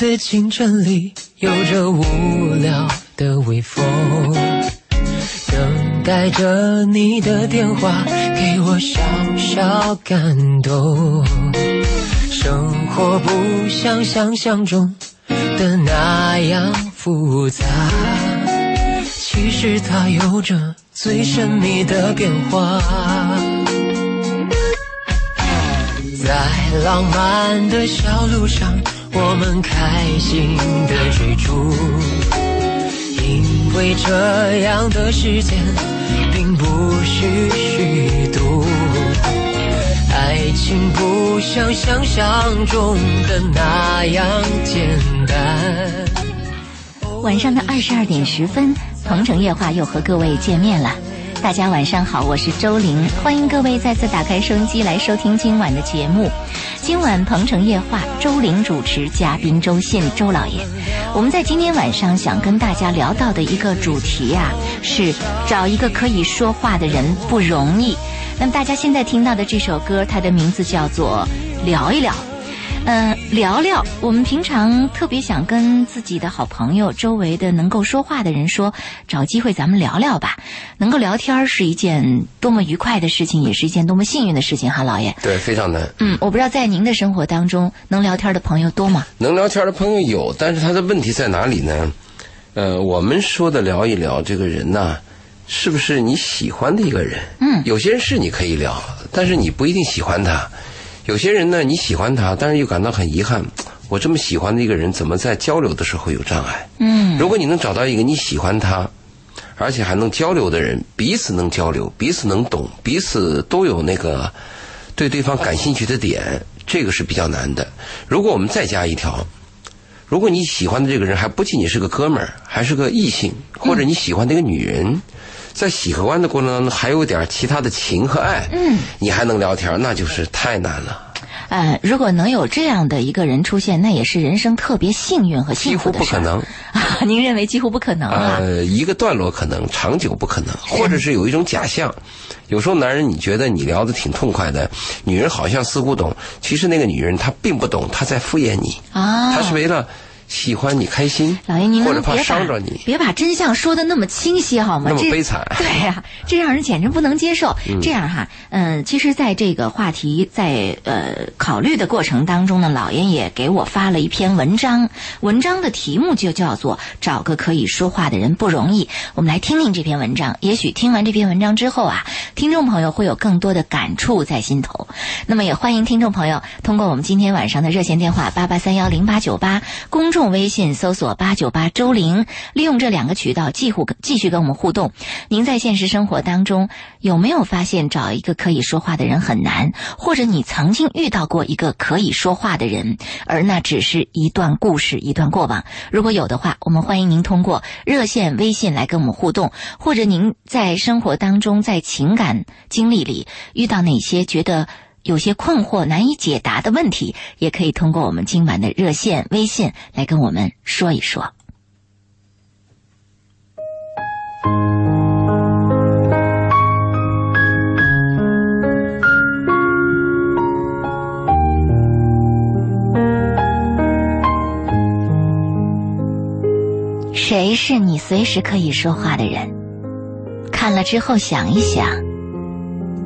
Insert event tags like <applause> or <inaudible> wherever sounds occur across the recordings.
的清晨里，有着无聊的微风，等待着你的电话，给我小小感动。生活不像想象中的那样复杂，其实它有着最神秘的变化。在浪漫的小路上，我们开心的追逐，因为这样的时间并不是虚度。爱情不像想象中的那样简单。晚上的二十二点十分，鹏城夜话又和各位见面了。大家晚上好，我是周玲，欢迎各位再次打开收音机来收听今晚的节目。今晚鹏城夜话，周玲主持，嘉宾周信周老爷。我们在今天晚上想跟大家聊到的一个主题呀、是找一个可以说话的人不容易。那么大家现在听到的这首歌，它的名字叫做《聊一聊》。嗯，聊聊。我们平常特别想跟自己的好朋友、周围的能够说话的人说，找机会咱们聊聊吧。能够聊天儿是一件多么愉快的事情，也是一件多么幸运的事情，哈，老爷。对，非常难。嗯，我不知道在您的生活当中，能聊天的朋友多吗？能聊天的朋友有，但是他的问题在哪里呢？呃，我们说的聊一聊这个人呐，是不是你喜欢的一个人？嗯有些人是你可以聊，但是你不一定喜欢他。有些人呢，你喜欢他，但是又感到很遗憾，我这么喜欢的一个人，怎么在交流的时候有障碍？嗯如果你能找到一个你喜欢他，而且还能交流的人，彼此能交流，彼此能懂，彼此都有那个对对方感兴趣的点，这个是比较难的。如果我们再加一条，如果你喜欢的这个人还不仅仅是个哥们儿，还是个异性，或者你喜欢的一个女人，在喜和欢的过程当中还有点其他的情和爱，嗯，你还能聊天，那就是太难了，呃，如果能有这样的一个人出现，那也是人生特别幸运和幸福的事几乎不可能。啊！<laughs> 您认为几乎不可能啊？呃，一个段落可能，长久不可能，或者是有一种假象。有时候男人你觉得你聊得挺痛快的，女人好像似乎懂，其实那个女人她并不懂，她在敷衍你，啊，她是为了喜欢你开心，老爷，您或者怕能别把伤着你，别把真相说的那么清晰好吗？那么这悲惨 <laughs> 对呀、这让人简直不能接受。这样哈，嗯，其实，在这个话题在呃考虑的过程当中呢，老爷也给我发了一篇文章，文章的题目就叫做“找个可以说话的人不容易”。我们来听听这篇文章，也许听完这篇文章之后啊，听众朋友会有更多的感触在心头。那么也欢迎听众朋友通过我们今天晚上的热线电话八八三幺零八九八，公众用微信搜索八九八周玲，利用这两个渠道继续继续跟我们互动。您在现实生活当中有没有发现找一个可以说话的人很难，或者你曾经遇到过一个可以说话的人，而那只是一段故事、一段过往？如果有的话，我们欢迎您通过热线、微信来跟我们互动，或者您在生活当中在情感经历里遇到哪些觉得。有些困惑难以解答的问题，也可以通过我们今晚的热线、微信来跟我们说一说。谁是你随时可以说话的人？看了之后想一想，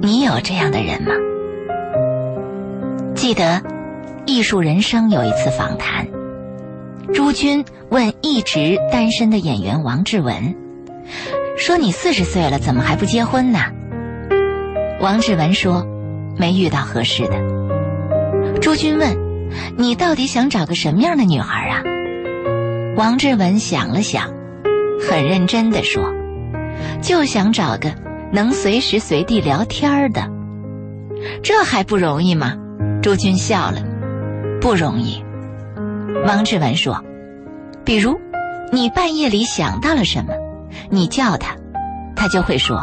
你有这样的人吗？记得《艺术人生》有一次访谈，朱军问一直单身的演员王志文，说：“你四十岁了，怎么还不结婚呢？”王志文说：“没遇到合适的。”朱军问：“你到底想找个什么样的女孩啊？”王志文想了想，很认真地说：“就想找个能随时随地聊天的。”这还不容易吗？朱军笑了，不容易。王志文说：“比如，你半夜里想到了什么，你叫他，他就会说：‘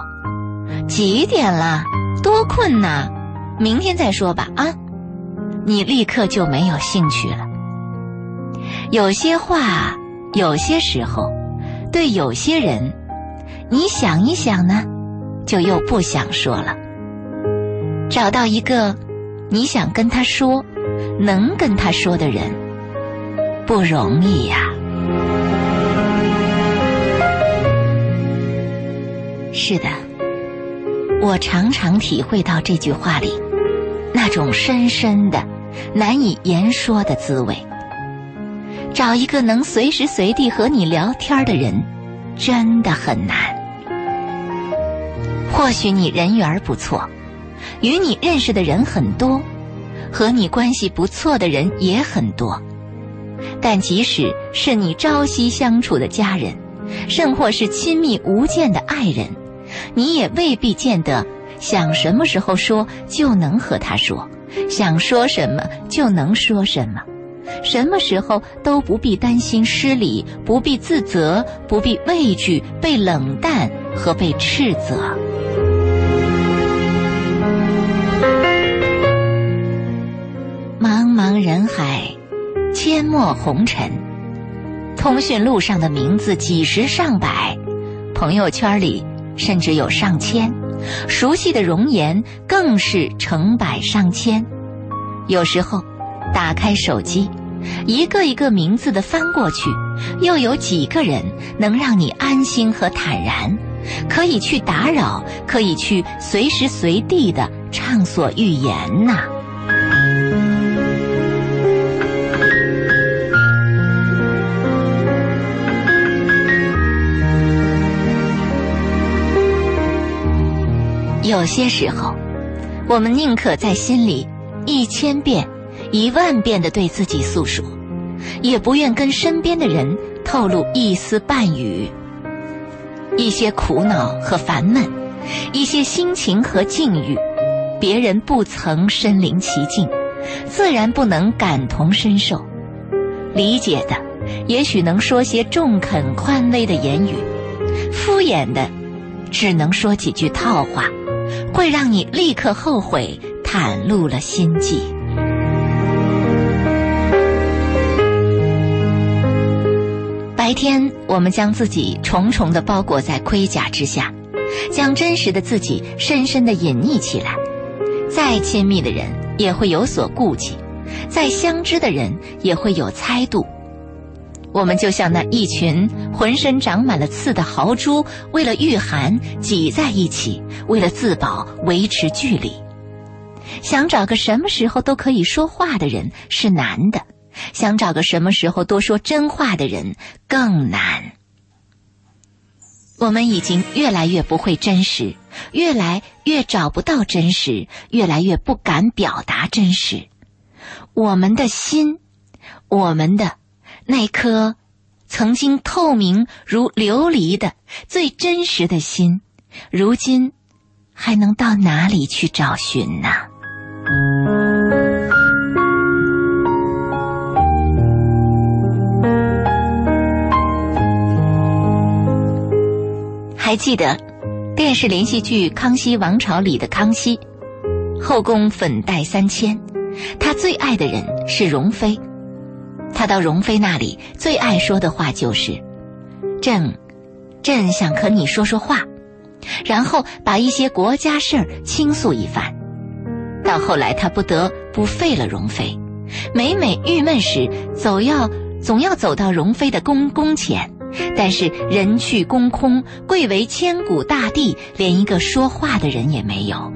几点了？多困呐，明天再说吧。’啊，你立刻就没有兴趣了。有些话，有些时候，对有些人，你想一想呢，就又不想说了。找到一个你想跟他说、能跟他说的人，不容易呀。是的，我常常体会到这句话里那种深深的、难以言说的滋味。找一个能随时随地和你聊天的人，真的很难。或许你人缘不错，与你认识的人很多，和你关系不错的人也很多，但即使是你朝夕相处的家人，甚或是亲密无间的爱人，你也未必见得想什么时候说就能和他说，想说什么就能说什么。什么时候都不必担心失礼，不必自责，不必畏惧被冷淡和被斥责。茫茫人海，阡陌红尘，通讯录上的名字几十上百，朋友圈里甚至有上千，熟悉的容颜更是成百上千。有时候，打开手机。一个一个名字的翻过去，又有几个人能让你安心和坦然，可以去打扰，可以去随时随地的畅所欲言呢？有些时候，我们宁可在心里一千遍。一万遍的对自己诉说，也不愿跟身边的人透露一丝半语。一些苦恼和烦闷，一些心情和境遇，别人不曾身临其境，自然不能感同身受。理解的，也许能说些中肯宽慰的言语；敷衍的，只能说几句套话，会让你立刻后悔袒露了心迹。白天，我们将自己重重的包裹在盔甲之下，将真实的自己深深的隐匿起来。再亲密的人也会有所顾忌，再相知的人也会有猜度。我们就像那一群浑身长满了刺的豪猪，为了御寒挤在一起，为了自保维持距离。想找个什么时候都可以说话的人是难的。想找个什么时候多说真话的人更难。我们已经越来越不会真实，越来越找不到真实，越来越不敢表达真实。我们的心，我们的那颗曾经透明如琉璃的最真实的心，如今还能到哪里去找寻呢？还记得电视连续剧《康熙王朝》里的康熙，后宫粉黛三千，他最爱的人是容妃。他到容妃那里最爱说的话就是：“朕，朕想和你说说话。”然后把一些国家事儿倾诉一番。到后来，他不得不废了容妃，每每郁闷时，走要总要走到容妃的宫宫前。但是人去宫空，贵为千古大帝，连一个说话的人也没有。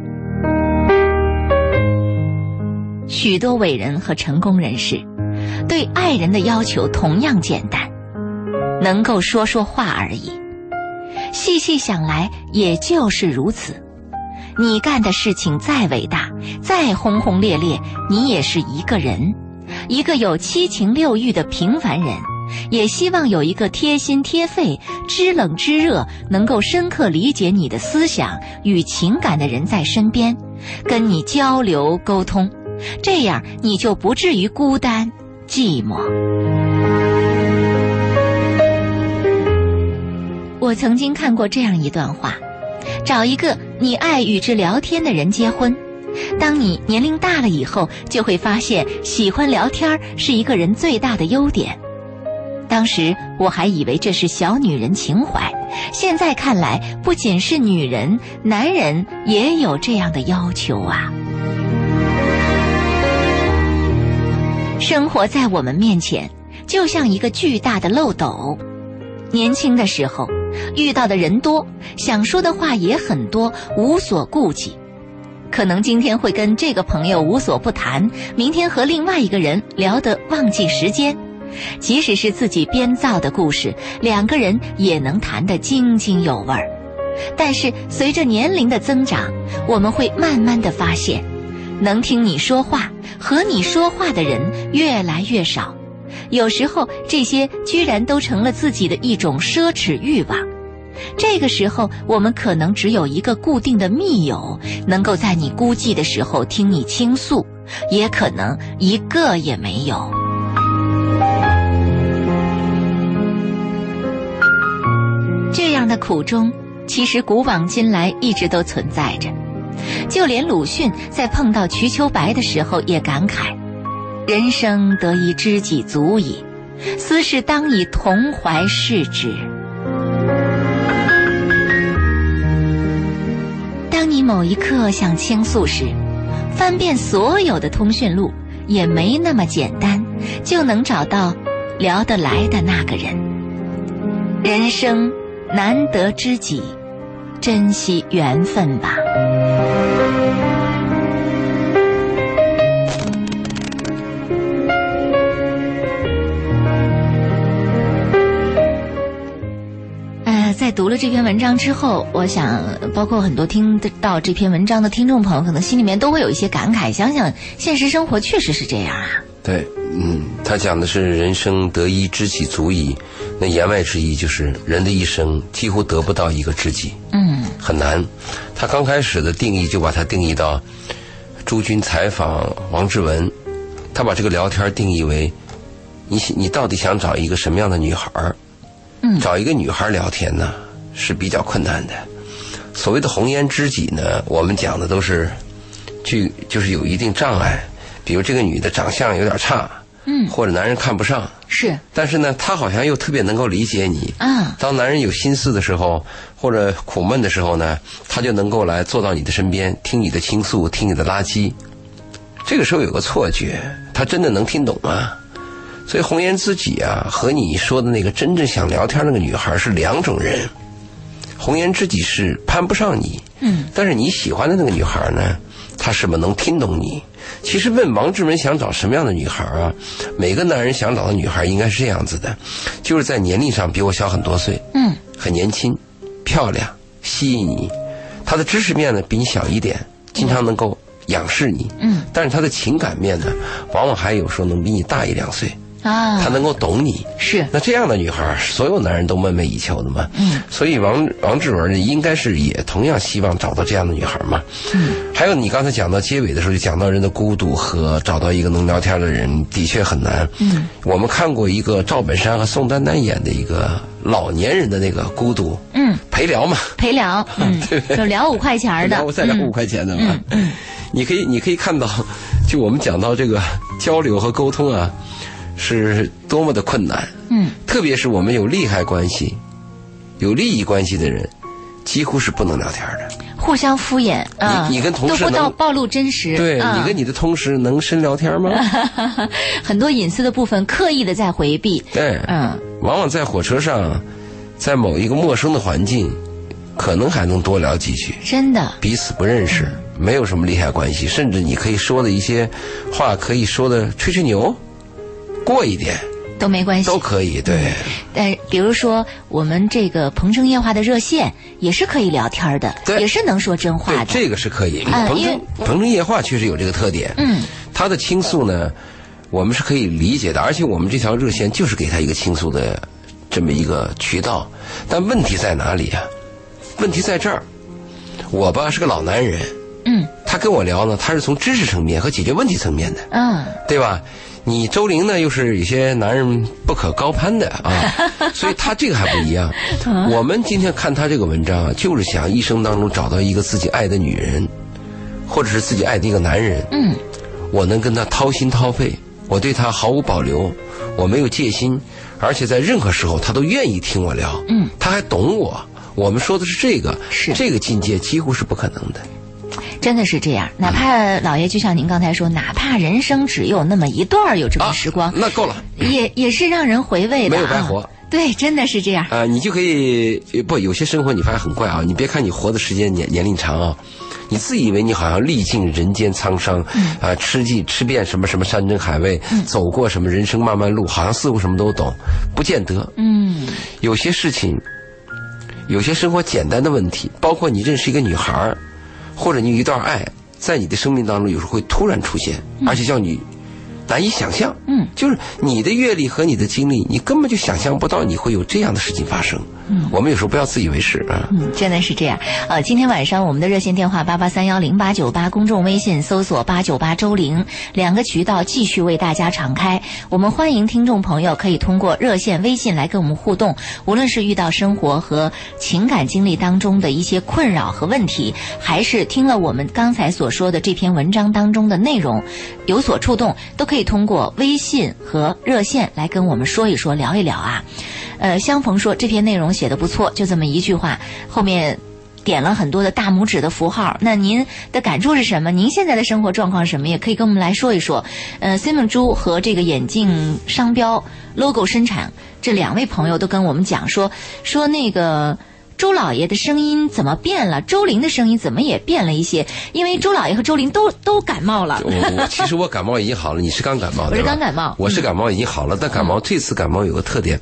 许多伟人和成功人士，对爱人的要求同样简单，能够说说话而已。细细想来，也就是如此。你干的事情再伟大，再轰轰烈烈，你也是一个人，一个有七情六欲的平凡人。也希望有一个贴心贴肺、知冷知热、能够深刻理解你的思想与情感的人在身边，跟你交流沟通，这样你就不至于孤单寂寞。我曾经看过这样一段话：找一个你爱与之聊天的人结婚。当你年龄大了以后，就会发现喜欢聊天是一个人最大的优点。当时我还以为这是小女人情怀，现在看来，不仅是女人，男人也有这样的要求啊。生活在我们面前，就像一个巨大的漏斗。年轻的时候，遇到的人多，想说的话也很多，无所顾忌。可能今天会跟这个朋友无所不谈，明天和另外一个人聊得忘记时间。即使是自己编造的故事，两个人也能谈得津津有味儿。但是随着年龄的增长，我们会慢慢的发现，能听你说话、和你说话的人越来越少。有时候，这些居然都成了自己的一种奢侈欲望。这个时候，我们可能只有一个固定的密友，能够在你孤寂的时候听你倾诉，也可能一个也没有。这样的苦衷，其实古往今来一直都存在着。就连鲁迅在碰到瞿秋白的时候，也感慨：“人生得一知己足矣，斯事当以同怀视之。”当你某一刻想倾诉时，翻遍所有的通讯录，也没那么简单就能找到聊得来的那个人。人生难得知己，珍惜缘分吧。在读了这篇文章之后，我想，包括很多听得到这篇文章的听众朋友，可能心里面都会有一些感慨。想想现实生活确实是这样啊。对，嗯，他讲的是人生得一知己足矣，那言外之意就是人的一生几乎得不到一个知己，嗯很难。他刚开始的定义就把它定义到朱军采访王志文，他把这个聊天定义为你你到底想找一个什么样的女孩儿？嗯找一个女孩聊天呢是比较困难的。所谓的红颜知己呢，我们讲的都是具就是有一定障碍，比如这个女的长相有点差，嗯，或者男人看不上，是但是呢，她好像又特别能够理解你。啊，当男人有心思的时候，或者苦闷的时候呢，他就能够来坐到你的身边，听你的倾诉，听你的垃圾。这个时候有个错觉，他真的能听懂吗？所以红颜知己啊，和你说的那个真正想聊天那个女孩是两种人。红颜知己是攀不上你，嗯，但是你喜欢的那个女孩呢，她是不是能听懂你？其实问王志文想找什么样的女孩啊？每个男人想找的女孩应该是这样子的，就是在年龄上比我小很多岁，嗯，很年轻，漂亮，吸引你。她的知识面呢比你小一点，经常能够仰视你，嗯，但是她的情感面呢，往往还有时候能比你大一两岁，啊，她能够懂你。是。那这样的女孩，所有男人都梦寐以求的嘛。嗯，所以王王志文呢，应该是也同样希望找到这样的女孩嘛。嗯，还有你刚才讲到结尾的时候，就讲到人的孤独和找到一个能聊天的人，的确很难。嗯，我们看过一个赵本山和宋丹丹演的一个老年人的那个孤独。嗯。陪聊嘛，陪聊，<laughs> 嗯，就聊五块钱的，然后再聊五块钱的嘛。你可以你可以看到，就我们讲到这个交流和沟通啊，是多么的困难。嗯特别是我们有利害关系、有利益关系的人，几乎是不能聊天的。嗯，互相敷衍啊，你跟同事都不到能暴露真实，对、啊你跟你的同事能深聊天吗？<laughs> 很多隐私的部分刻意的在回避，对，嗯往往在火车上，在某一个陌生的环境，可能还能多聊几句。真的，彼此不认识，没有什么利害关系，甚至你可以说的一些话，可以说的吹吹牛，过一点都没关系都。可以。对，但比如说我们这个鹏城夜话的热线也是可以聊天的，对也是能说真话的。对，这个是可以。因为城鹏城夜话确实有这个特点。嗯，他的倾诉呢，我们是可以理解的，而且我们这条热线就是给他一个倾诉的这么一个渠道。但问题在哪里啊？问题在这儿，我吧是个老男人，嗯他跟我聊呢，他是从知识层面和解决问题层面的。嗯，对吧？你周玲呢，又是有些男人不可高攀的啊，<laughs> 所以他这个还不一样。我们今天看他这个文章啊，就是想一生当中找到一个自己爱的女人，或者是自己爱的一个男人，嗯，我能跟他掏心掏肺，我对他毫无保留，我没有戒心，而且在任何时候他都愿意听我聊，嗯，他还懂我。我们说的是这个，是这个境界几乎是不可能的。真的是这样。哪怕老爷就像您刚才说，哪怕人生只有那么一段有这么时光，那够了，也也是让人回味的、啊，没有白活。对，真的是这样。啊、你就可以不有些生活你发现很怪啊，你别看你活的时间年年龄长啊。你自以为你好像历尽人间沧桑，啊、吃尽吃遍什么什么山珍海味，走过什么人生漫漫路，好像似乎什么都懂，不见得。嗯有些事情，有些生活简单的问题，包括你认识一个女孩儿，或者你有一段爱，在你的生命当中有时候会突然出现，而且叫你难以想象。嗯，就是你的阅历和你的经历，你根本就想象不到你会有这样的事情发生。嗯，我们有时候不要自以为是啊。嗯，真的是这样。呃，今天晚上我们的热线电话八八三幺零八九八，公众微信搜索八九八周玲，两个渠道继续为大家敞开。我们欢迎听众朋友可以通过热线、微信来跟我们互动，无论是遇到生活和情感经历当中的一些困扰和问题，还是听了我们刚才所说的这篇文章当中的内容有所触动，都可以可以通过微信和热线来跟我们说一说、聊一聊啊。呃，相逢说这篇内容写的不错，就这么一句话，后面点了很多的大拇指的符号。那您的感触是什么？您现在的生活状况是什么？也可以跟我们来说一说。呃，Simon 猪和这个眼镜商标 logo 生产这两位朋友都跟我们讲说说那个。周老爷的声音怎么变了？周玲的声音怎么也变了一些？因为周老爷和周玲都都感冒了。我我其实我感冒已经好了，你是刚感冒，<laughs> 我是刚感冒我是感冒已经好了，但感冒这次感冒有个特点，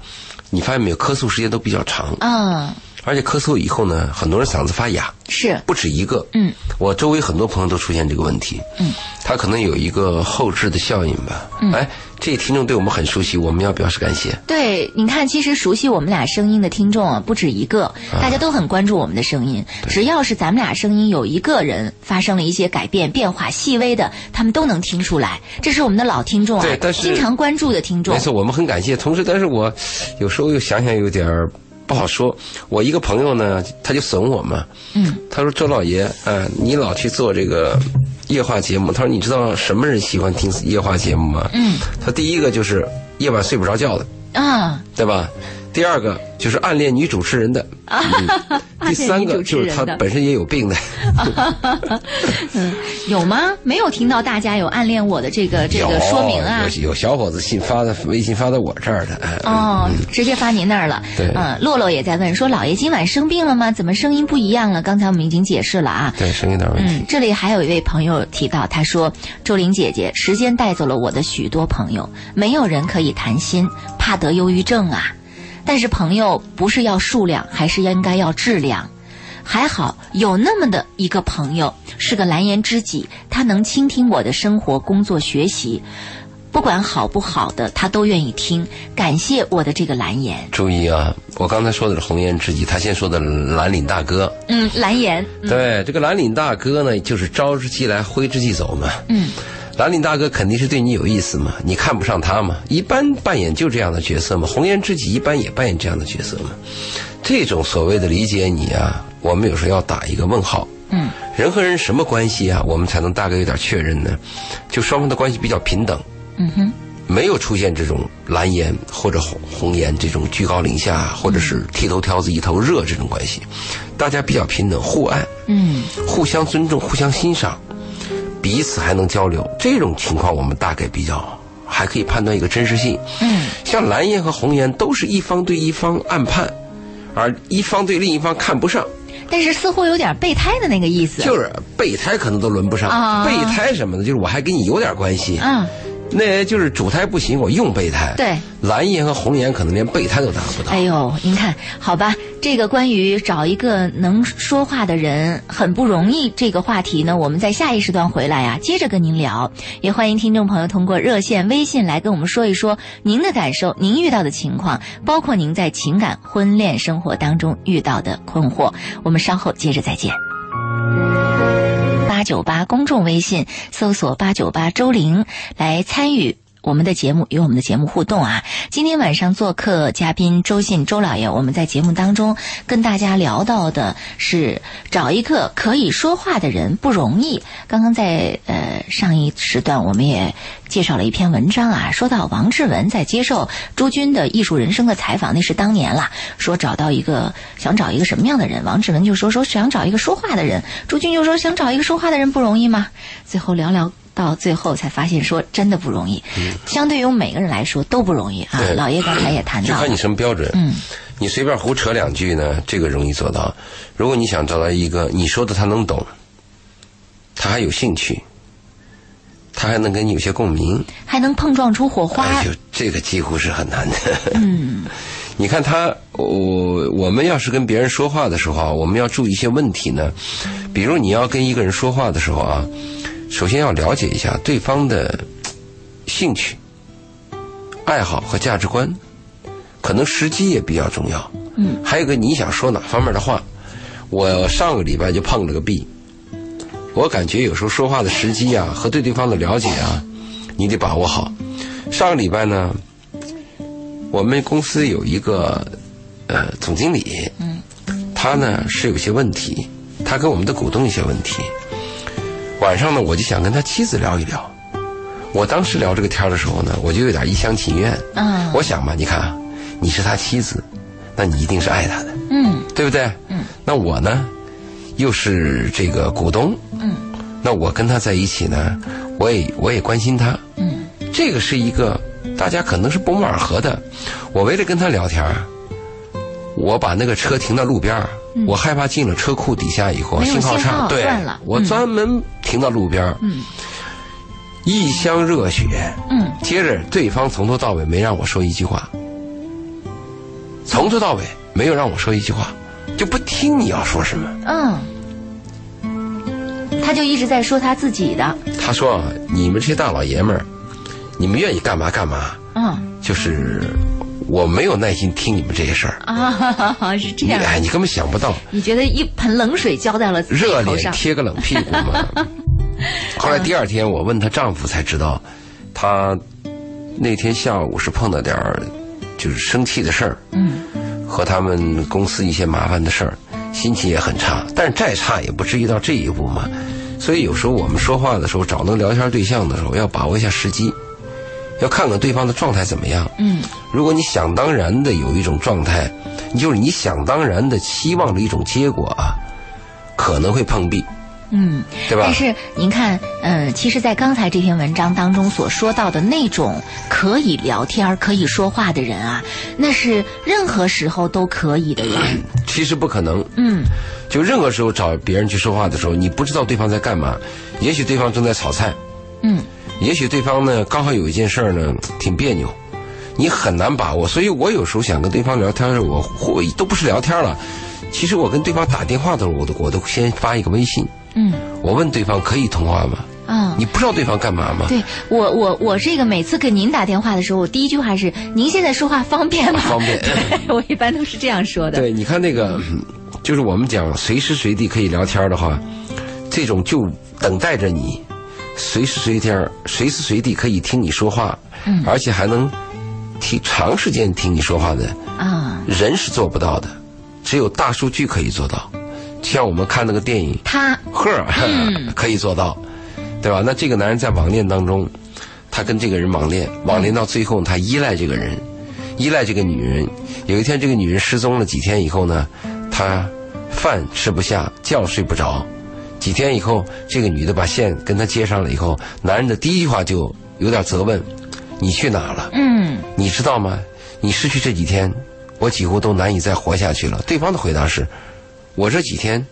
你发现没有？咳嗽时间都比较长，嗯，而且咳嗽以后呢，很多人嗓子发哑，是，不止一个。嗯，我周围很多朋友都出现这个问题。嗯，他可能有一个后置的效应吧。嗯，哎，这听众对我们很熟悉，我们要表示感谢。对，你看，其实熟悉我们俩声音的听众啊，不止一个，啊大家都很关注我们的声音。只要是咱们俩声音有一个人发生了一些改变、变化、细微的，他们都能听出来。这是我们的老听众啊对，但是经常关注的听众没。错，我们很感谢。同时，但是我有时候又想想有点儿不好说。我一个朋友呢，他就损我嘛。嗯，他说：“周老爷，呃，你老去做这个夜话节目。他说，你知道什么人喜欢听夜话节目吗？嗯，他第一个就是夜晚睡不着觉的，啊，对吧？第二个就是暗恋女主持人的，嗯、<laughs> 第三个就是他本身也有病的。<laughs> 嗯，有吗？没有听到大家有暗恋我的这个 <laughs> 这个说明啊。有有小伙子信发的微信发到我这儿的。哎哦，直接发您那儿了。对嗯，洛洛也在问说，老爷今晚生病了吗？怎么声音不一样了？刚才我们已经解释了啊。对，声音有点问题。嗯，这里还有一位朋友提到，他说：“周玲姐姐，时间带走了我的许多朋友，没有人可以谈心，怕得忧郁症啊。但是朋友不是要数量，还是应该要质量。还好有那么的一个朋友，是个蓝颜知己，他能倾听我的生活、工作、学习，不管好不好的，他都愿意听。感谢我的这个蓝颜，注意啊，我刚才说的是红颜知己，他先说的蓝领大哥。嗯，蓝颜，对，这个蓝领大哥呢，就是招之即来，挥之即走嘛。嗯，蓝领大哥肯定是对你有意思嘛，你看不上他嘛？一般扮演就这样的角色嘛，红颜知己一般也扮演这样的角色嘛。这种所谓的理解你啊，我们有时候要打一个问号。嗯，人和人什么关系啊？我们才能大概有点确认呢？就双方的关系比较平等。嗯哼，没有出现这种蓝颜或者红红颜这种居高临下，或者是剃头挑子一头热这种关系，大家比较平等，互爱，嗯互相尊重，互相欣赏，彼此还能交流，这种情况我们大概比较还可以判断一个真实性。嗯，像蓝颜和红颜都是一方对一方暗判，而一方对另一方看不上，但是似乎有点备胎的那个意思。就是备胎可能都轮不上。啊备胎什么的，就是我还跟你有点关系。嗯，那就是主胎不行，我用备胎。对，蓝颜和红颜可能连备胎都达不到。哎呦，您看，好吧，这个关于找一个能说话的人很不容易这个话题呢，我们在下一时段回来啊，接着跟您聊。也欢迎听众朋友通过热线、微信来跟我们说一说您的感受、您遇到的情况，包括您在情感、婚恋生活当中遇到的困惑。我们稍后接着再见。九八公众微信搜索八九八周玲来参与。我们的节目与我们的节目互动啊。今天晚上做客嘉宾周信周老爷，我们在节目当中跟大家聊到的是找一个可以说话的人不容易。刚刚在呃上一时段我们也介绍了一篇文章啊，说到王志文在接受朱军的艺术人生的采访，那是当年了，说找到一个想找一个什么样的人，王志文就说说想找一个说话的人，朱军就说想找一个说话的人不容易吗？最后聊聊。到最后才发现，说真的不容易。相对于每个人来说都不容易啊。老爷刚才也谈到了就看你，什么标准。嗯，你随便胡扯两句呢，这个容易做到。如果你想找到一个你说的他能懂，他还有兴趣，他还能跟你有些共鸣，还能碰撞出火花。哎呦，这个几乎是很难的。嗯，<laughs> 你看他，我我们要是跟别人说话的时候啊，我们要注意一些问题呢。比如你要跟一个人说话的时候啊，首先要了解一下对方的兴趣、爱好和价值观，可能时机也比较重要。嗯，还有个你想说哪方面的话。我上个礼拜就碰了个壁，我感觉有时候说话的时机啊和对对方的了解啊，你得把握好。上个礼拜呢，我们公司有一个呃总经理，嗯，他呢是有些问题，他跟我们的股东一些问题。晚上呢，我就想跟他妻子聊一聊。我当时聊这个天的时候呢，我就有点一厢情愿。嗯我想嘛，你看啊，你是他妻子，那你一定是爱他的，嗯对不对？嗯。那我呢，又是这个股东，嗯那我跟他在一起呢，我也我也关心他。嗯这个是一个大家可能是不谋而合的。我为了跟他聊天儿，我把那个车停到路边儿我害怕进了车库底下以后信号差，对，我嗯专门停到路边一腔热血。嗯接着对方从头到尾没让我说一句话，从头到尾没有让我说一句话，就不听你要说什么。嗯，他就一直在说他自己的。他说：“啊，你们这些大老爷们儿，你们愿意干嘛干嘛，嗯就是我没有耐心听你们这些事儿。啊，<laughs> 是这样。你哎，你根本想不到，你觉得一盆冷水浇在了自己热脸？贴个冷屁股嘛。<laughs> 后来第二天我问她丈夫才知道，她那天下午是碰到点儿就是生气的事儿，嗯和他们公司一些麻烦的事儿，心情也很差。但是再差也不至于到这一步嘛。所以有时候我们说话的时候，找那个聊天对象的时候，要把握一下时机，要看看对方的状态怎么样。嗯如果你想当然的有一种状态，就是你想当然的期望着一种结果啊，可能会碰壁，嗯。对吧但？是您看，嗯、其实，在刚才这篇文章当中所说到的那种可以聊天儿、可以说话的人啊，那是任何时候都可以的人。其实不可能。嗯就任何时候找别人去说话的时候，你不知道对方在干嘛，也许对方正在炒菜，嗯也许对方呢刚好有一件事儿呢挺别扭，你很难把握。所以我有时候想跟对方聊天的时候，我会都不是聊天了，其实我跟对方打电话的时候，我都我都先发一个微信，嗯我问对方可以通话吗？啊。你不知道对方干嘛吗？对我，我我这个每次给您打电话的时候，我第一句话是：“您现在说话方便吗？”方便 <laughs> 对，<laughs> 我一般都是这样说的。对，你看那个，嗯就是我们讲随时随地可以聊天的话，这种就等待着你，随时随地、随时随地可以听你说话，嗯而且还能听长时间听你说话的啊，人是做不到的，只有大数据可以做到。像我们看那个电影他 <laughs>《赫儿》<laughs> 可以做到，对吧？那这个男人在网恋当中，他跟这个人网恋，网恋到最后他依赖这个人，依赖这个女人。有一天这个女人失踪了几天以后呢，他饭吃不下，觉睡不着。几天以后，这个女的把线跟他接上了以后，男人的第一句话就有点责问：“你去哪了？嗯你知道吗？你失去这几天，我几乎都难以再活下去了。”对方的回答是：“我这几天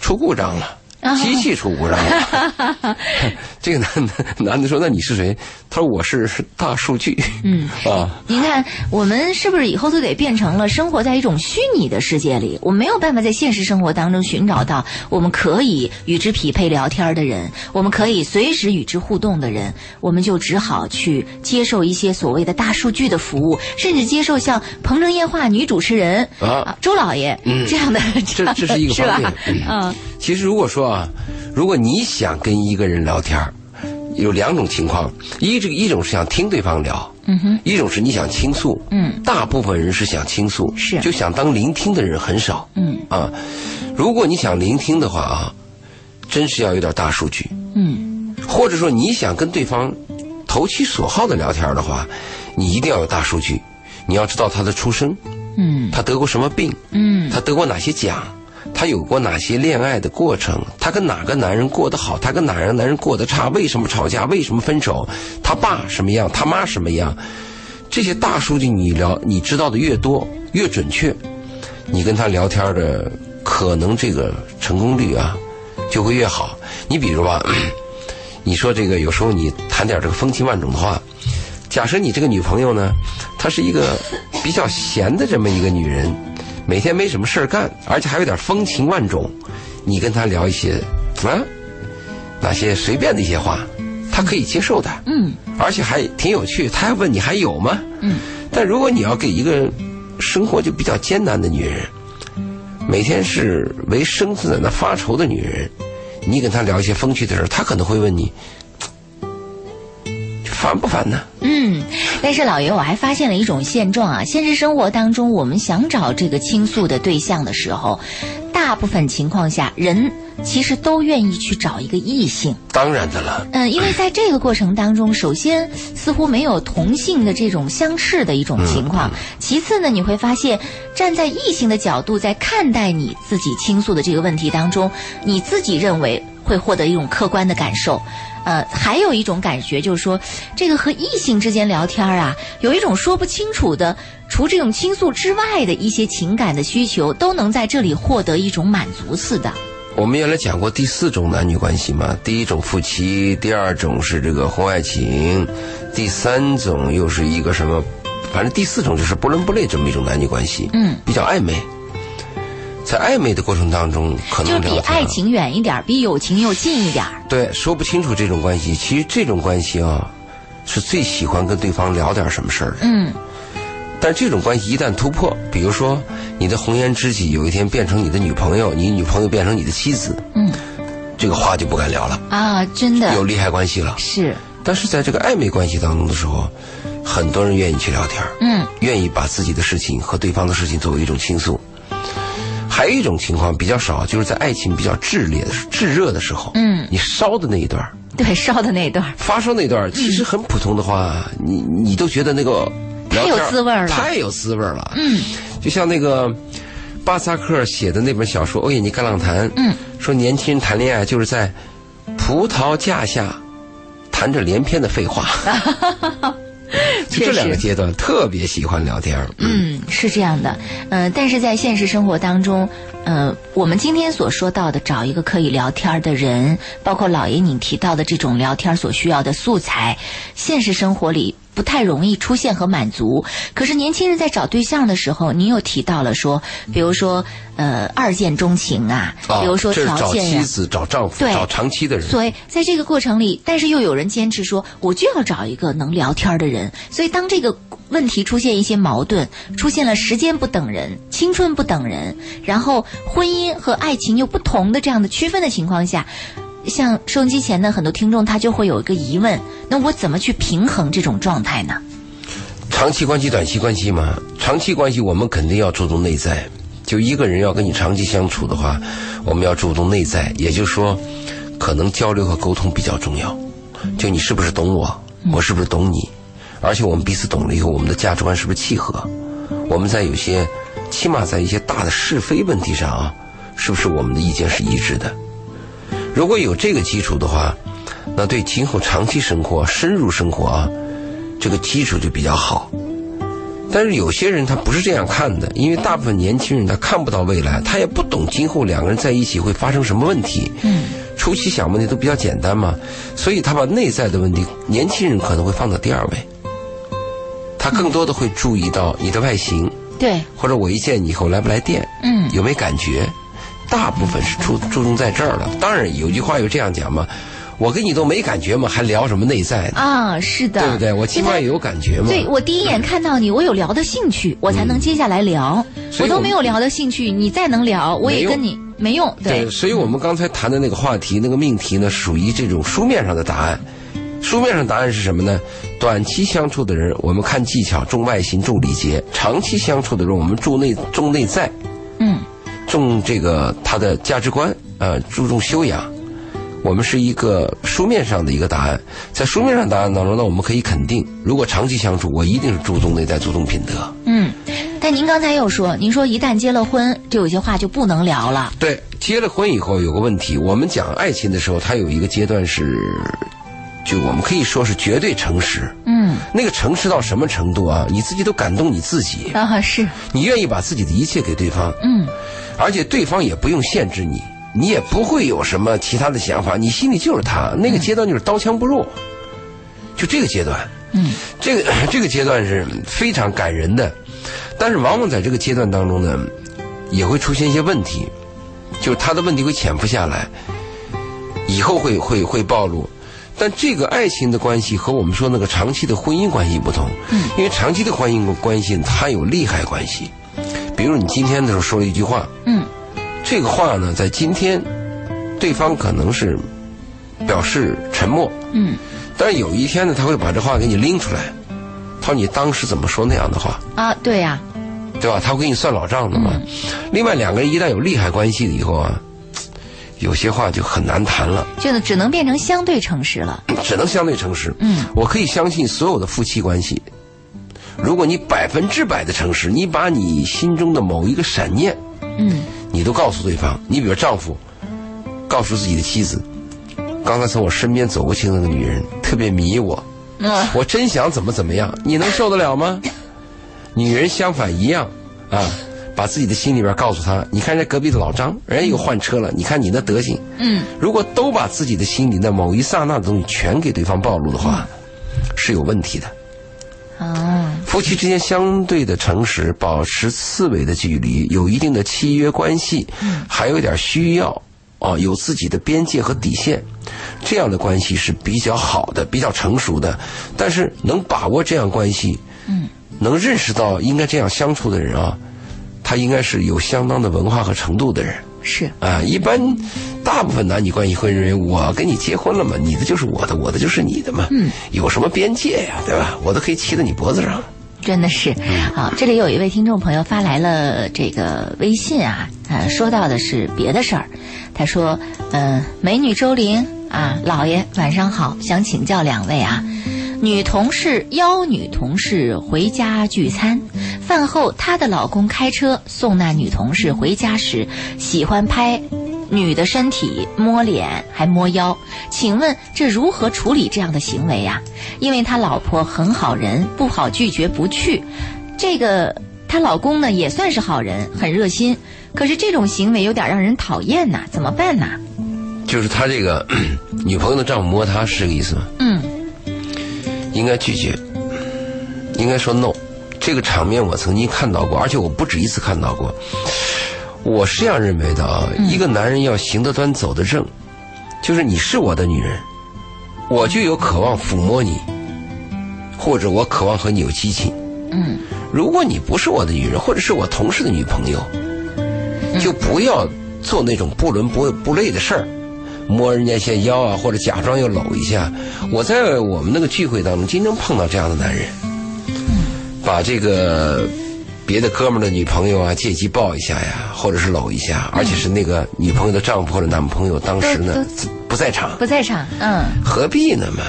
出故障了。”机器出故障了，<laughs> 这个男的男的说：“那你是谁？”他说：“我是大数据。”嗯。啊，您看，我们是不是以后都得变成了生活在一种虚拟的世界里？我们没有办法在现实生活当中寻找到我们可以与之匹配聊天的人，我们可以随时与之互动的人，我们就只好去接受一些所谓的大数据的服务，甚至接受像《鹏城夜话》女主持人啊周老爷、这样的，这这是一个 <laughs> 是方面吧？。嗯其实如果说啊，如果你想跟一个人聊天儿有两种情况，一这个一种是想听对方聊，嗯哼，一种是你想倾诉，嗯，大部分人是想倾诉，是。就想当聆听的人很少，嗯。啊，如果你想聆听的话啊，真是要有点大数据，嗯。或者说你想跟对方投其所好的聊天的话，你一定要有大数据，你要知道他的出生，嗯。他得过什么病，嗯。他得过哪些奖，他有过哪些恋爱的过程，他跟哪个男人过得好，他跟哪个男人过得差，为什么吵架，为什么分手，他爸什么样，他妈什么样，这些大数据你聊，你知道的越多越准确，你跟他聊天的可能这个成功率啊就会越好。你比如吧，<clears throat> 你说这个有时候你谈点这个风情万种的话，假设你这个女朋友呢，她是一个比较闲的这么一个女人，每天没什么事儿干，而且还有点风情万种，你跟他聊一些啊那些随便的一些话，他可以接受的，嗯而且还挺有趣。他还问你还有吗？嗯。但如果你要给一个生活就比较艰难的女人，每天是为生存在那发愁的女人，你跟她聊一些风趣的事儿，她可能会问你烦不烦呢？嗯，但是老爷，我还发现了一种现状啊，现实生活当中，我们想找这个倾诉的对象的时候，大部分情况下，人其实都愿意去找一个异性。当然的了，嗯，因为在这个过程当中，首先似乎没有同性的这种相斥的一种情况，其次呢，你会发现站在异性的角度在看待你自己倾诉的这个问题当中，你自己认为会获得一种客观的感受。呃，还有一种感觉就是说，这个和异性之间聊天啊，有一种说不清楚的，除这种倾诉之外的一些情感的需求，都能在这里获得一种满足似的。我们原来讲过第四种男女关系嘛，第一种夫妻，第二种是这个婚外情，第三种又是一个什么？反正第四种就是不伦不类这么一种男女关系，嗯，比较暧昧。在暧昧的过程当中，可能就比爱情远一点儿，比友情又近一点儿。对说不清楚这种关系。其实这种关系啊，是最喜欢跟对方聊点什么事儿的。嗯但这种关系一旦突破，比如说你的红颜知己有一天变成你的女朋友，你女朋友变成你的妻子，嗯这个话就不敢聊了，啊，真的有利害关系了。是，但是在这个暧昧关系当中的时候，很多人愿意去聊天，嗯愿意把自己的事情和对方的事情作为一种倾诉。还有一种情况比较少，就是在爱情比较炽烈的、炙热的时候，嗯，你烧的那一段儿，对，烧的那一段儿发烧那一段儿，其实很普通的话，你你都觉得那个太有滋味儿了太有滋味儿了。嗯，就像那个巴萨克写的那本小说《欧也尼甘朗谈》，嗯，说年轻人谈恋爱就是在葡萄架下谈着连篇的废话。<laughs> <laughs> 就这两个阶段特别喜欢聊天儿。嗯，是这样的，呃，但是在现实生活当中，呃，我们今天所说到的找一个可以聊天的人，包括老爷你提到的这种聊天所需要的素材，现实生活里不太容易出现和满足。可是年轻人在找对象的时候，您又提到了说，比如说呃二见钟情啊，啊比如说条件呀、妻子、找丈夫、对找长期的人。所以在这个过程里，但是又有人坚持说，我就要找一个能聊天的人。所以当这个问题出现一些矛盾，出现了时间不等人、青春不等人，然后婚姻和爱情又不同的这样的区分的情况下，像收音机前的很多听众，他就会有一个疑问：那我怎么去平衡这种状态呢？长期关系、短期关系嘛，长期关系我们肯定要注重内在。就一个人要跟你长期相处的话，我们要注重内在，也就是说，可能交流和沟通比较重要。就你是不是懂我，我是不是懂你，而且我们彼此懂了以后，我们的价值观是不是契合？我们在有些，起码在一些大的是非问题上啊，是不是我们的意见是一致的？如果有这个基础的话，那对今后长期生活、深入生活啊，这个基础就比较好。但是有些人他不是这样看的，因为大部分年轻人他看不到未来，他也不懂今后两个人在一起会发生什么问题。嗯，初期想问题都比较简单嘛，所以他把内在的问题，年轻人可能会放到第二位。他更多的会注意到你的外形，对，或者我一见你以后来不来电，嗯有没感觉，大部分是注注重在这儿了。当然有句话有这样讲嘛，我跟你都没感觉嘛，还聊什么内在呢？啊，是的，对不对？我起码也有感觉嘛。对我第一眼看到你，我有聊的兴趣，我才能接下来聊。我都没有聊的兴趣，你再能聊，我也跟你没用。对，所以我们刚才谈的那个话题、那个命题呢，属于这种书面上的答案。书面上答案是什么呢？短期相处的人，我们看技巧，重外形，重礼节；长期相处的人，我们重内重内在，嗯，重这个他的价值观，呃，注重修养。我们是一个书面上的一个答案，在书面上答案当中呢，我们可以肯定，如果长期相处，我一定是注重内在，注重品德。嗯，但您刚才又说，您说一旦结了婚，就有些话就不能聊了。对，结了婚以后有个问题，我们讲爱情的时候，它有一个阶段是，就我们可以说是绝对诚实。嗯，那个诚实到什么程度啊？你自己都感动你自己，啊是，你愿意把自己的一切给对方，嗯而且对方也不用限制你，你也不会有什么其他的想法，你心里就是他。那个阶段就是刀枪不入，就这个阶段。嗯，这个这个阶段是非常感人的，但是往往在这个阶段当中呢，也会出现一些问题，就是他的问题会潜伏下来，以后会会会暴露。但这个爱情的关系和我们说那个长期的婚姻关系不同，嗯，因为长期的婚姻关系它有利害关系，比如你今天的时候说了一句话，嗯这个话呢，在今天，对方可能是表示沉默，嗯但是有一天呢，他会把这话给你拎出来，他说你当时怎么说那样的话，啊，对呀、对吧？他会给你算老账的嘛。另外，两个人一旦有利害关系了以后啊，有些话就很难谈了，就只能变成相对诚实了。只能相对诚实。嗯，我可以相信所有的夫妻关系，如果你百分之百的诚实，你把你心中的某一个闪念，嗯你都告诉对方。你比如丈夫告诉自己的妻子，刚才从我身边走过去的那个女人特别迷我，嗯我真想怎么怎么样，你能受得了吗？女人相反一样啊，把自己的心里边告诉他，你看人家隔壁的老张，人家又换车了，你看你那德行。嗯如果都把自己的心里的某一刹那的东西全给对方暴露的话，是有问题的。哦夫妻之间相对的诚实，保持四维的距离，有一定的契约关系，还有一点需要啊，有自己的边界和底线，这样的关系是比较好的，比较成熟的。但是能把握这样关系，嗯，能认识到应该这样相处的人啊，他应该是有相当的文化和程度的人。是啊，一般大部分男女关系会认为，我跟你结婚了嘛，你的就是我的，我的就是你的嘛，嗯，有什么边界呀，对吧？我都可以骑在你脖子上。真的是，好，这里有一位听众朋友发来了这个微信啊，呃，说到的是别的事儿。他说，嗯、美女周玲啊，老爷晚上好，想请教两位啊，女同事邀女同事回家聚餐，饭后她的老公开车送那女同事回家时，喜欢拍女的身体、摸脸还摸腰，请问这如何处理这样的行为呀、因为他老婆很好人，不好拒绝不去。这个她老公呢也算是好人，很热心，可是这种行为有点让人讨厌呐，怎么办呐？就是他这个 <clears throat> 女朋友的丈夫摸他是这个意思吗？嗯应该拒绝，应该说 no。这个场面我曾经看到过，而且我不止一次看到过。我是这样认为的啊，一个男人要行得端走得正，就是你是我的女人，我就有渴望抚摸你，或者我渴望和你有激情。嗯如果你不是我的女人，或者是我同事的女朋友，就不要做那种不伦不不类的事儿，摸人家一下腰啊，或者假装要搂一下。我在我们那个聚会当中，经常碰到这样的男人，把这个别的哥们儿的女朋友啊借机抱一下呀，或者是搂一下，而且是那个女朋友的丈夫或者男朋友当时呢不在场，不在场，嗯，何必呢嘛？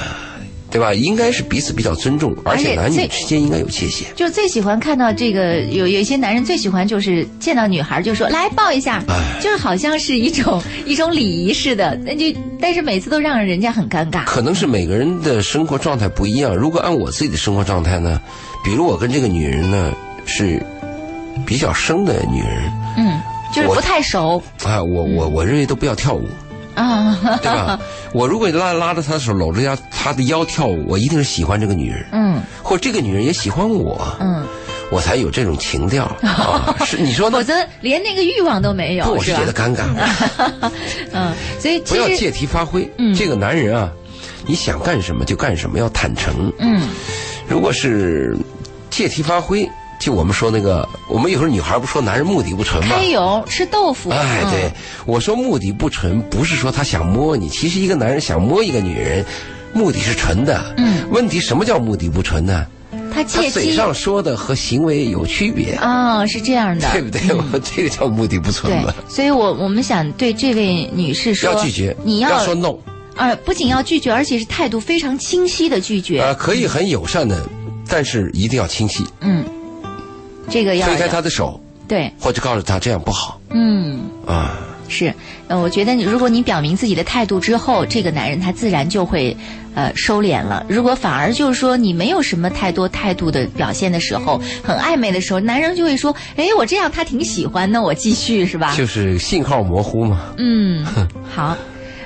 对吧？应该是彼此比较尊重，而且男女之间应该有界限。就最喜欢看到这个有有一些男人最喜欢就是见到女孩就说来抱一下，哎就是好像是一种 <laughs> 一种礼仪似的，那就但是每次都让人家很尴尬。可能是每个人的生活状态不一样。如果按我自己的生活状态呢，比如我跟这个女人呢是比较生的女人嗯，就是不太熟啊，我我我认为都不要跳舞，啊，<laughs> 对吧？<laughs> 我如果拉拉着她的手，搂着她她的腰跳舞，我一定是喜欢这个女人，嗯或者这个女人也喜欢我，嗯，我才有这种情调 <laughs> 啊。是你说呢？否则连那个欲望都没，有，我是觉得？尴尬。嗯，所以不要借题发挥。嗯这个男人啊，你想干什么就干什么，要坦诚。嗯如果是借题发挥，就我们说那个，我们有时候女孩不说男人目的不纯吗？开油吃豆腐，哎，嗯对，我说目的不纯，不是说他想摸你，其实一个男人想摸一个女人，目的是纯的。嗯，问题什么叫目的不纯呢？他他借机嘴上说的和行为有区别，哦，是这样的，对不对？我这个叫目的不纯对嘛。，所以我我们想对这位女士说，要拒绝，你要说 no，呃，不仅要拒绝，而且是态度非常清晰的拒绝。呃，可以很友善的，但是一定要清晰，嗯，这个要推开他的手，对，或者告诉他这样不好嗯。啊。是，呃，我觉得你如果你表明自己的态度之后，这个男人他自然就会，呃，收敛了。如果反而就是说你没有什么太多态度的表现的时候，很暧昧的时候，男人就会说，哎，我这样他挺喜欢，那我继续是吧？就是信号模糊嘛。嗯，好。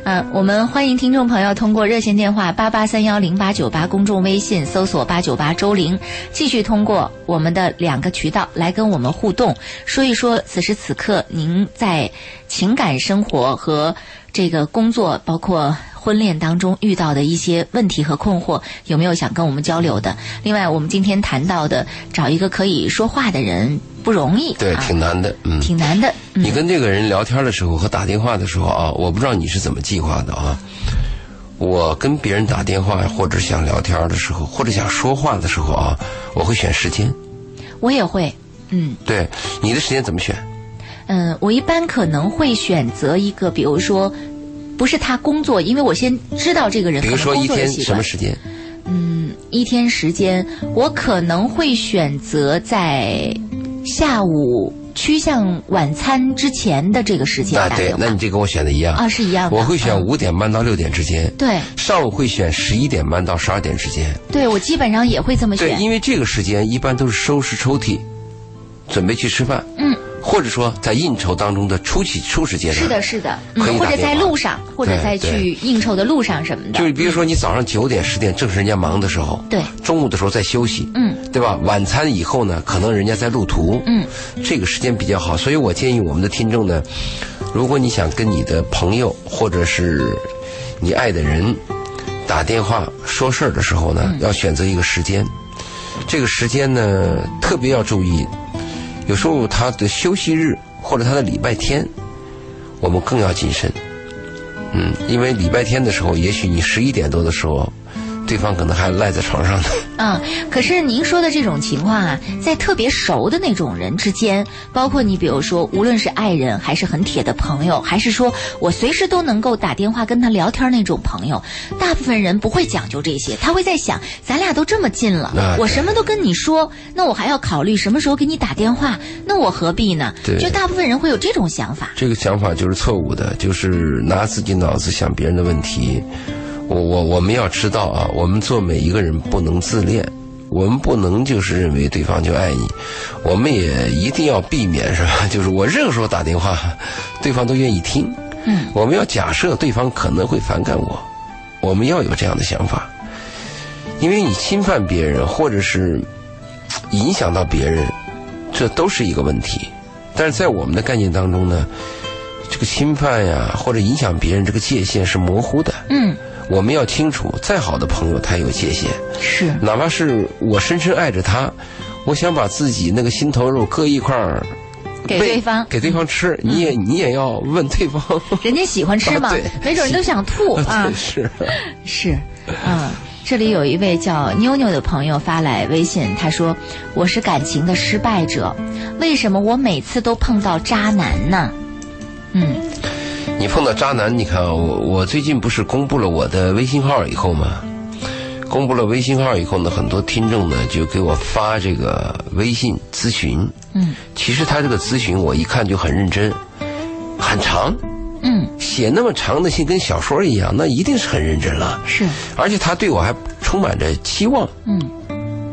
嗯，我们欢迎听众朋友通过热线电话八八三幺零八九八公众微信搜索八九八周玲，继续通过我们的两个渠道来跟我们互动，说一说此时此刻您在情感生活和这个工作，包括婚恋当中遇到的一些问题和困惑，有没有想跟我们交流的？另外，我们今天谈到的找一个可以说话的人不容易，对，啊挺难的，嗯。挺难的。嗯你跟这个人聊天的时候和打电话的时候啊，我不知道你是怎么计划的啊。我跟别人打电话或者想聊天的时候，或者想说话的时候啊，我会选时间。我也会，嗯。对，你的时间怎么选？嗯，我一般可能会选择一个，比如说，不是他工作，因为我先知道这个人比如说一天什么。时间？嗯，一天时间，我可能会选择在下午趋向晚餐之前的这个时间啊，对打电，话。那你这跟我选的一样啊，是一样的。我会选嗯五点半到六点之间，对上午会选十一点半到十二点之间。对，我基本上也会这么选对，因为这个时间一般都是收拾抽屉，准备去吃饭，嗯，或者说在应酬当中的初期初始阶段。是的，是的，可以嗯，或者打电话在路上，或者在去应酬的路上什么的。就是比如说你早上九点十点正是人家忙的时候，对，中午的时候在休息，嗯，对吧？晚餐以后呢，可能人家在路途，嗯，这个时间比较好，所以我建议我们的听众呢，如果你想跟你的朋友或者是你爱的人打电话说事儿的时候嗯呢，要选择一个时间，这个时间呢特别要注意，有时候他的休息日或者他的礼拜天，我们更要谨慎。嗯，因为礼拜天的时候，也许你十一点多的时候，对方可能还赖在床上呢。嗯，可是您说的这种情况啊，在特别熟的那种人之间，包括你比如说，无论是爱人，还是很铁的朋友，还是说我随时都能够打电话跟他聊天那种朋友，大部分人不会讲究这些，他会在想，咱俩都这么近了，我什么都跟你说，那我还要考虑什么时候给你打电话，那我何必呢？对就大部分人会有这种想法。这个想法就是错误的，就是拿自己脑子想别人的问题。我我我们要知道啊，我们做每一个人不能自恋，我们不能就是认为对方就爱你，我们也一定要避免是吧？<laughs> 就是我任何时候打电话，对方都愿意听。嗯，我们要假设对方可能会反感我，我们要有这样的想法，因为你侵犯别人或者是影响到别人，这都是一个问题。但是在我们的概念当中呢，这个侵犯呀或者影响别人这个界限是模糊的。嗯，我们要清楚，再好的朋友他有界限，是，哪怕是我深深爱着他，我想把自己那个心头肉割一块儿给对方，给对方吃，你也你也要问对方。<laughs> 人家喜欢吃吗啊，没准人都想吐 <laughs> 啊。是，<laughs> 是，嗯，这里有一位叫妞妞的朋友发来微信，他说：“我是感情的失败者，为什么我每次都碰到渣男呢？”嗯你碰到渣男，你看啊我我最近不是公布了我的微信号以后吗？公布了微信号以后呢，很多听众呢就给我发这个微信咨询。嗯其实他这个咨询我一看就很认真，很长，嗯，写那么长的信跟小说一样，那一定是很认真了。是，而且他对我还充满着期望，嗯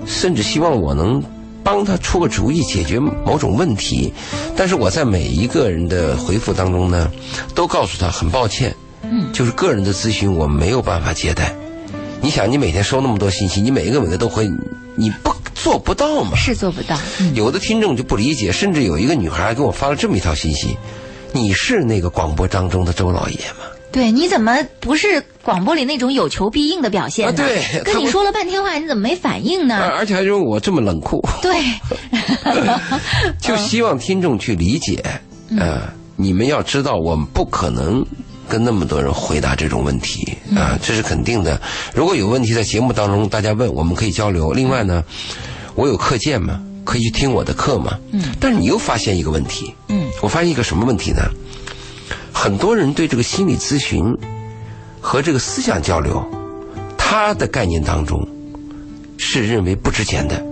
甚至希望我能帮他出个主意，解决某种问题。但是我在每一个人的回复当中呢，都告诉他很抱歉，嗯，就是个人的咨询我没有办法接待。你想，你每天收那么多信息，你每一个每个都回，你不做不到吗？是做不到。嗯有的听众就不理解，甚至有一个女孩还给我发了这么一条信息：“你是那个广播当中的周老爷吗？”对，你怎么不是广播里那种有求必应的表现呢？啊对跟你说了半天话，你怎么没反应呢？而且还认为我这么冷酷，对，<laughs> <laughs> 就希望听众去理解。呃，你们要知道，我们不可能跟那么多人回答这种问题啊，这是肯定的。如果有问题在节目当中大家问，我们可以交流。另外呢，我有课件嘛，可以去听我的课嘛。嗯。但是你又发现一个问题。嗯。我发现一个什么问题呢？很多人对这个心理咨询和这个思想交流，他的概念当中是认为不值钱的。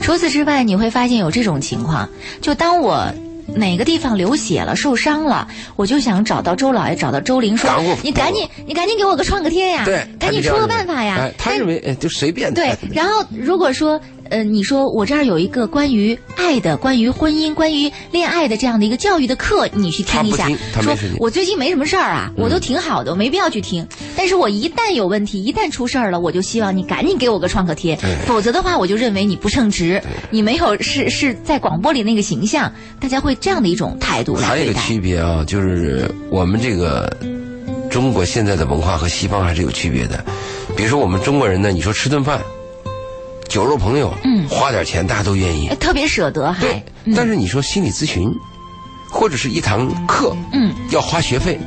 除此之外，你会发现有这种情况，就当我。哪个地方流血了、受伤了，我就想找到周老爷，找到周玲说：“你赶紧，你赶紧给我个创可贴呀，赶紧出个办法呀。”他认为，哎，就随便。对，然后如果说。呃，你说我这儿有一个关于爱的、关于婚姻、关于恋爱的这样的一个教育的课，你去听一下。说，我最近没什么事儿啊，我都挺好的，我没必要去听。但是我一旦有问题，一旦出事儿了，我就希望你赶紧给我个创可贴，否则的话，我就认为你不称职，你没有是是在广播里那个形象，大家会这样的一种态度来还有一个区别啊，就是我们这个中国现在的文化和西方还是有区别的。比如说我们中国人呢，你说吃顿饭。酒肉朋友，嗯，花点钱大家都愿意，特别舍得还。对，但是你说心理咨询，或者是一堂课，嗯，要花学费，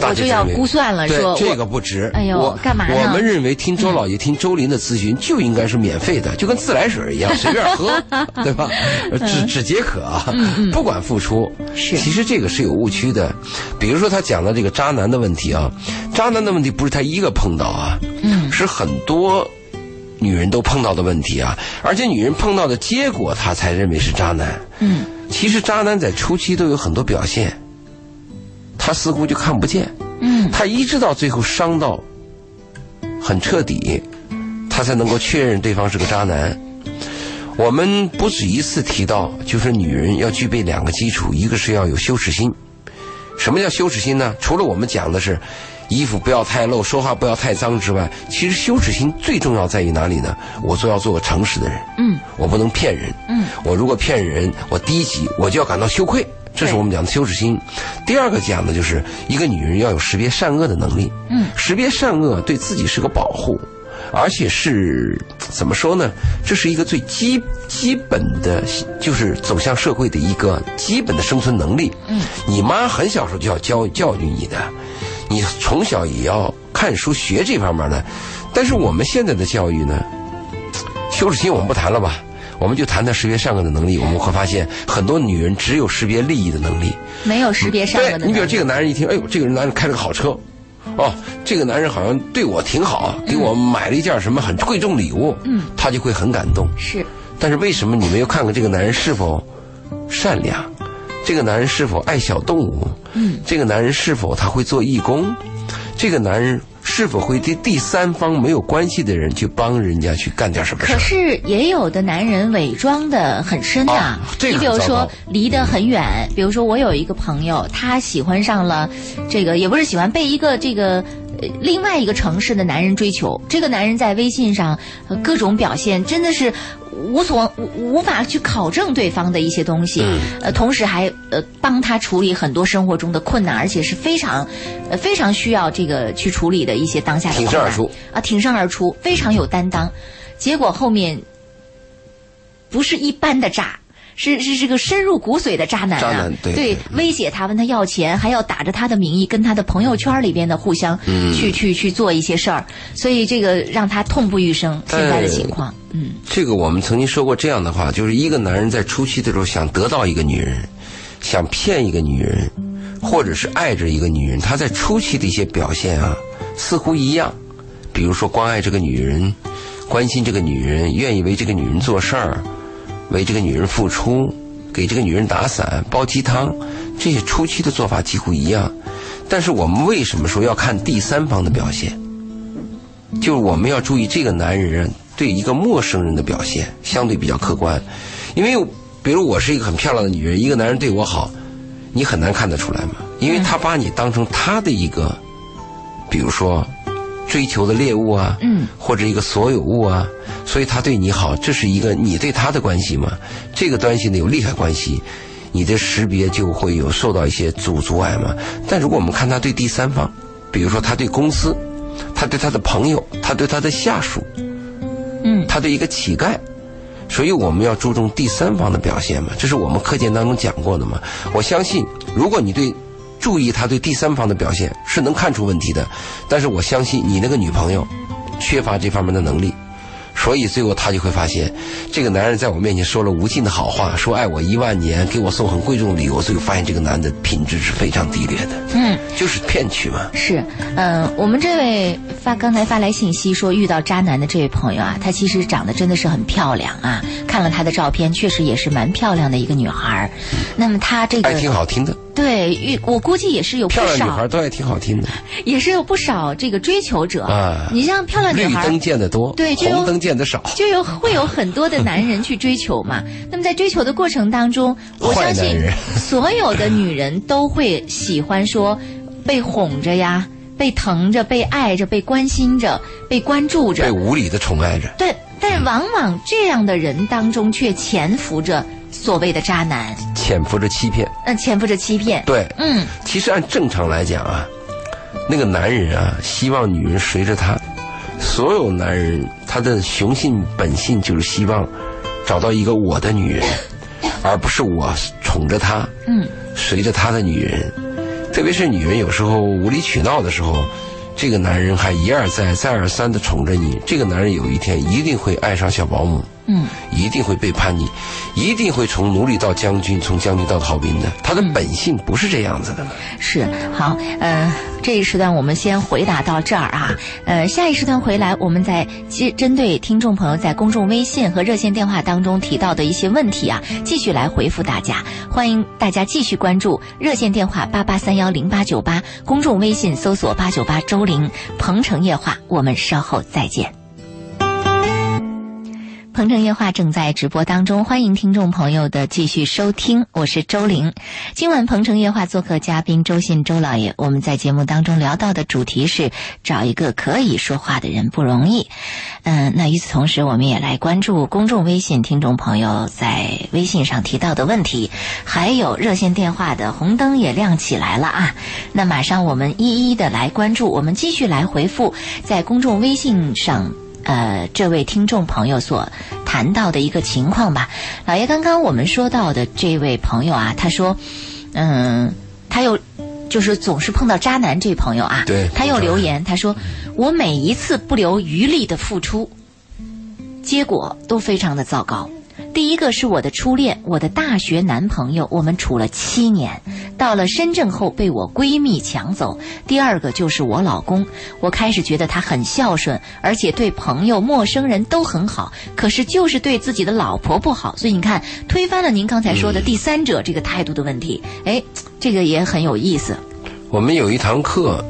我就要估算了，说这个不值。哎呦，干嘛呢？我们认为听周老爷、听周林的咨询就应该是免费的，就跟自来水一样，<laughs> 随便喝，对吧？只只解渴啊，不管付出。是，其实这个是有误区的。比如说他讲的这个渣男的问题啊，渣男的问题不是他一个碰到啊，嗯，是很多。女人都碰到的问题啊，而且女人碰到的结果，她才认为是渣男。嗯，其实渣男在初期都有很多表现，他似乎就看不见。嗯，他一直到最后伤到很彻底，他才能够确认对方是个渣男。我们不止一次提到，就是女人要具备两个基础，一个是要有羞耻心。什么叫羞耻心呢？除了我们讲的是。衣服不要太露，说话不要太脏之外，其实羞耻心最重要在于哪里呢？我做要做个诚实的人，嗯，我不能骗人，嗯，我如果骗人，我第一级我就要感到羞愧，这是我们讲的羞耻心。第二个讲的就是一个女人要有识别善恶的能力，嗯，识别善恶对自己是个保护，而且是怎么说呢？这是一个最基基本的，就是走向社会的一个基本的生存能力。嗯，你妈很小时候就要教教育你的。你从小也要看书学这方面的，但是我们现在的教育呢，羞耻心我们不谈了吧，我们就谈谈识别善恶的能力。我们会发现，很多女人只有识别利益的能力，没有识别善恶的能力。你比如这个男人一听，哎呦，这个人男人开了个好车，哦，这个男人好像对我挺好，给我买了一件什么很贵重礼物，嗯，他就会很感动。是，但是为什么你没有看看这个男人是否善良？这个男人是否爱小动物？嗯，这个男人是否他会做义工？这个男人是否会对第三方没有关系的人去帮人家去干点什么？可是也有的男人伪装的很深呐。你比如说离得很远，比如说我有一个朋友，他喜欢上了这个，也不是喜欢被一个这个另外一个城市的男人追求。这个男人在微信上各种表现，真的是。无所无法去考证对方的一些东西，呃，同时还呃帮他处理很多生活中的困难，而且是非常，呃非常需要这个去处理的一些当下的。挺身而出啊，挺身而出，非常有担当。结果后面不是一般的渣。是是这个深入骨髓的渣男啊！对，威胁他，问他要钱，还要打着他的名义跟他的朋友圈里边的互相去去去做一些事儿，所以这个让他痛不欲生。现在的情况，嗯，这个我们曾经说过这样的话，就是一个男人在初期的时候想得到一个女人，想骗一个女人，或者是爱着一个女人，他在初期的一些表现啊，似乎一样，比如说关爱这个女人，关心这个女人，愿意为这个女人做事儿。为这个女人付出，给这个女人打伞、煲鸡汤，这些初期的做法几乎一样。但是我们为什么说要看第三方的表现？就是我们要注意这个男人对一个陌生人的表现相对比较客观。因为，比如我是一个很漂亮的女人，一个男人对我好，你很难看得出来嘛。因为他把你当成他的一个，比如说。追求的猎物啊，嗯，或者一个所有物啊，所以他对你好，这是一个你对他的关系嘛？这个关系呢有利害关系，你的识别就会有受到一些阻阻碍嘛。但如果我们看他对第三方，比如说他对公司，他对他的朋友，他对他的下属，嗯，他对一个乞丐，所以我们要注重第三方的表现嘛。这是我们课件当中讲过的嘛。我相信，如果你对注意他对第三方的表现，是能看出问题的。但是我相信你那个女朋友缺乏这方面的能力。所以最后他就会发现，这个男人在我面前说了无尽的好话，说爱我一万年，给我送很贵重的礼物。最后发现这个男的品质是非常低劣的，嗯，就是骗取嘛。是，嗯，我们这位发刚才发来信息说遇到渣男的这位朋友啊，她其实长得真的是很漂亮啊，看了她的照片，确实也是蛮漂亮的一个女孩儿。那么她这个爱挺好听的，对，遇我估计也是有不漂亮女孩，都爱挺好听的 <laughs> 也是有不少这个追求者啊你像漂亮女孩儿绿灯见得多，对就有红灯见得少。<laughs> 就有会有很多的男人去追求嘛。<laughs> 那么在追求的过程当中，我相信所有的女人都会喜欢说被哄着呀，被疼着，被爱着，被关心着，被关注着被。无理的宠爱着，对，但往往这样的人当中却潜伏着所谓的渣男，潜伏着欺骗。嗯、潜伏着欺骗。对，嗯，其实按正常来讲啊，那个男人啊，希望女人随着他。所有男人他的雄性本性就是希望找到一个我的女人，<laughs> 而不是我宠着她，嗯，随着他的女人。特别是女人有时候无理取闹的时候，这个男人还一而再、再而三的宠着你，这个男人有一天一定会爱上小保姆。嗯，一定会背叛你，一定会从奴隶到将军，从将军到逃兵的。他的本性不是这样子的。是好，呃，这一时段我们先回答到这儿啊，呃，下一时段回来，我们再接针对听众朋友在公众微信和热线电话当中提到的一些问题啊，继续来回复大家。欢迎大家继续关注热线电话八八三幺零八九八，公众微信搜索八九八周玲，鹏城夜话，我们稍后再见。鹏城夜话正在直播当中，欢迎听众朋友的继续收听，我是周玲。今晚鹏城夜话做客嘉宾周信周老爷，我们在节目当中聊到的主题是找一个可以说话的人不容易。嗯，那与此同时，我们也来关注公众微信听众朋友在微信上提到的问题，还有热线电话的红灯也亮起来了啊。那马上我们一一的来关注，我们继续来回复在公众微信上。呃，这位听众朋友所谈到的一个情况吧，老爷，刚刚我们说到的这位朋友啊，他说，嗯，他又就是总是碰到渣男这位朋友啊，对他又留言，他说，我每一次不留余力的付出，结果都非常的糟糕。第一个是我的初恋，我的大学男朋友，我们处了七年，到了深圳后被我闺蜜抢走。第二个就是我老公，我开始觉得他很孝顺，而且对朋友、陌生人都很好，可是就是对自己的老婆不好。所以你看，推翻了您刚才说的第三者这个态度的问题，哎，这个也很有意思。我们有一堂课，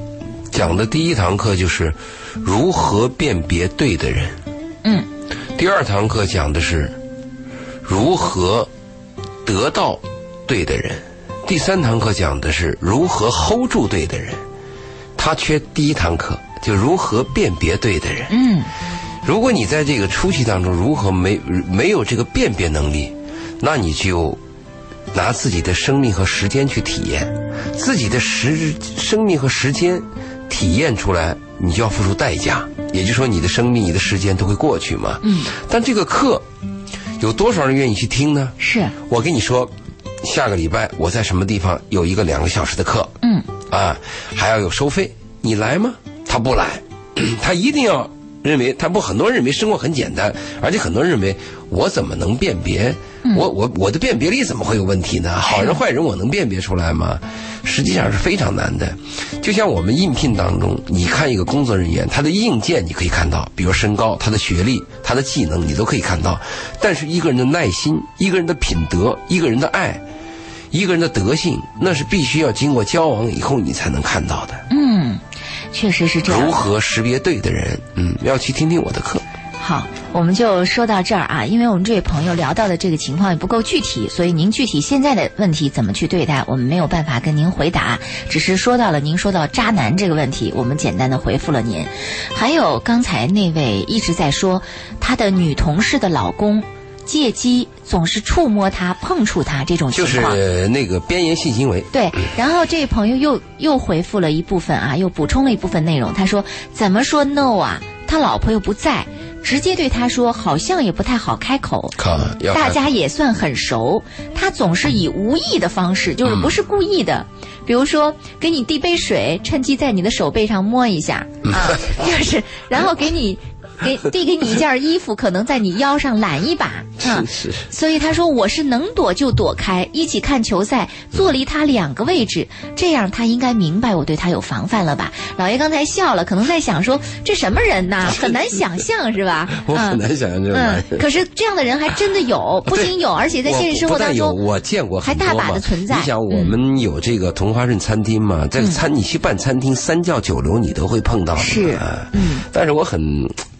讲的第一堂课就是如何辨别对的人。嗯，第二堂课讲的是如何得到对的人。第三堂课讲的是如何 hold 住对的人。他缺第一堂课，就如何辨别对的人。嗯，如果你在这个初期当中如何没没有这个辨别能力，那你就拿自己的生命和时间去体验，自己的时生命和时间体验出来，你就要付出代价。也就是说，你的生命、你的时间都会过去嘛。嗯。但这个课有多少人愿意去听呢？是，我跟你说，下个礼拜我在什么地方有一个两个小时的课。嗯，啊，还要有收费，你来吗？他不来，<clears throat> 他一定要认为他不，很多人认为生活很简单，而且很多人认为我怎么能辨别？我我我的辨别力怎么会有问题呢？好人坏人我能辨别出来吗？实际上是非常难的。就像我们应聘当中，你看一个工作人员，他的硬件你可以看到，比如身高、他的学历、他的技能，你都可以看到。但是一个人的耐心、一个人的品德、一个人的爱。一个人的德性，那是必须要经过交往以后你才能看到的。嗯，确实是这样。如何识别对的人？嗯，要去听听我的课。好，我们就说到这儿啊，因为我们这位朋友聊到的这个情况也不够具体，所以您具体现在的问题怎么去对待，我们没有办法跟您回答，只是说到了您说到渣男这个问题，我们简单的回复了您。还有刚才那位一直在说他的女同事的老公借机总是触摸他、碰触他这种情就，是那个边缘性行为。对，然后这位朋友又又回复了一部分啊，又补充了一部分内容。他说：“怎么说 no 啊？他老婆又不在，直接对他说，好像也不太好开口。看大家也算很熟，他总是以无意的方式，就是不是故意的。比如说，给你递杯水，趁机在你的手背上摸一下啊，<laughs> 就是，然后给你给递给你一件衣服，可能在你腰上揽一把。啊。是是。所以他说我是能躲就躲开，一起看球赛，坐离他两个位置，这样他应该明白我对他有防范了吧？老爷刚才笑了，可能在想说这什么人呐，<laughs> 很难想象是吧？<laughs> 我很难想象这种男嗯，可是这样的人还真的有，<laughs> 不仅有，而且在现实生活当中，我见过还大把的存在。你想，我们有这个同花顺餐厅嘛，在餐你去办餐厅，三教九流你都会碰到的。是。啊嗯，但是我很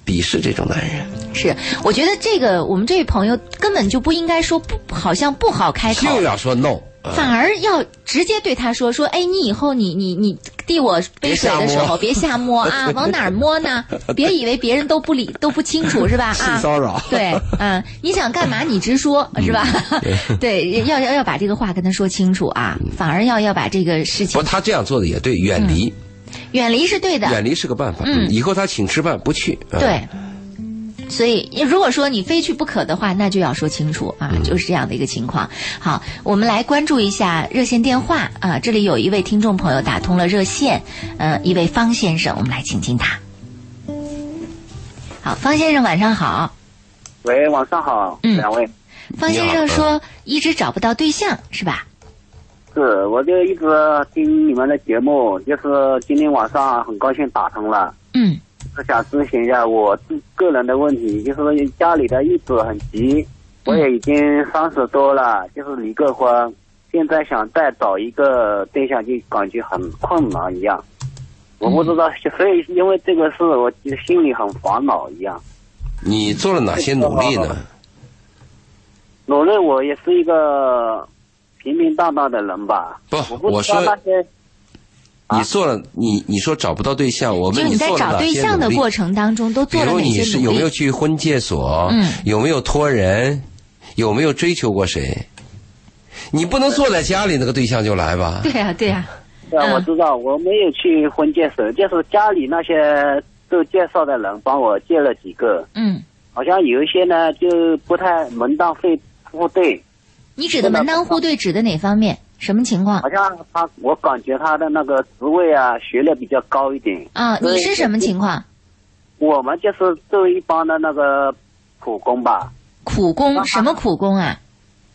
鄙视这种男人，是，我觉得这个我们这位朋友根本就不应该说不，好像不好开口，就要说 no。啊反而要直接对他说说，哎，你以后你你你递我杯水的时候别瞎摸啊，<laughs> 往哪儿摸呢？别以为别人都不理都不清楚是吧？啊，<laughs> 性骚扰对，嗯，你想干嘛你直说是吧？对，<laughs> 要要要把这个话跟他说清楚啊，反而要要把这个事情不，他这样做的也对，远离，远离是对的，远离是个办法。嗯以后他请吃饭不去。啊对。所以，如果说你非去不可的话，那就要说清楚啊，就是这样的一个情况。好，我们来关注一下热线电话啊，这里有一位听众朋友打通了热线，呃，一位方先生，我们来请进他。好，方先生晚上好。喂，晚上好，嗯两位。方先生说一直找不到对象是吧？是，我就一直听你们的节目，就是今天晚上很高兴打通了，嗯是想咨询一下我自个人的问题，就是家里的日子很急，我也已经三十多了，就是离个婚，现在想再找一个对象就感觉很困难一样，我不知道，所以因为这个事，我心里很烦恼一样。你做了哪些努力呢？努力，我也是一个平平淡淡的人吧。不我我说那些你做了，你你说找不到对象，我就你在找对象些努力？的过程当中都比如做了哪些努你是有没有？去婚介所？嗯有没有托人？有没有追求过谁？你不能坐在家里那个对象就来吧？对呀、对呀、对啊，嗯我知道，我没有去婚介所，就是家里那些都介绍的人帮我介了几个，嗯，好像有一些呢就不太门当户户对，你指的门当户对指的哪方面？什么情况好像他我感觉他的那个职位啊学历比较高一点。啊？你是什么情况？我们就是做一般的那个普工吧，苦工什么苦工啊？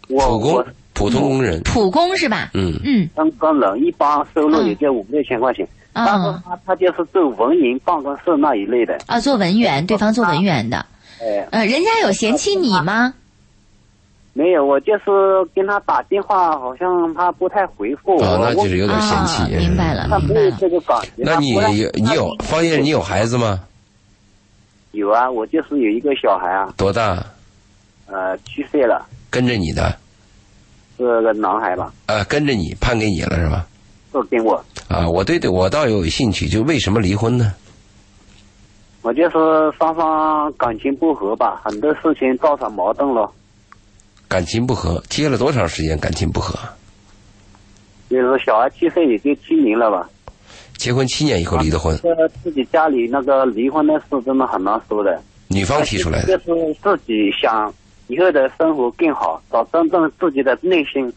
我普工我普通工人，普工是吧？嗯，嗯当工人一般收入也就五六千块钱，但是啊他他就是做文员办公室那一类的，啊，做文员，对方做文员的，哎。呃，人家有嫌弃你吗？没有，我就是跟他打电话，好像他不太回复我。啊，那就是有点嫌啊弃。，明白了，他。这个感觉。那你有你有方先生，你有孩子吗？有啊，我就是有一个小孩啊，多大？呃，七岁了，跟着你的，是个男孩吧，呃，跟着你判给你了是吧？是跟我。啊，我对对，我倒有兴趣，就为什么离婚呢？我就是双方感情不和吧，很多事情造成矛盾了。感情不和，结了多长时间感情不和？就是小孩七岁也就七年了吧，结婚七年以后离的婚，这自己家里那个离婚的事真的很难说的。女方提出来就的。是自己想以后的生活更好，找真正自己的内心，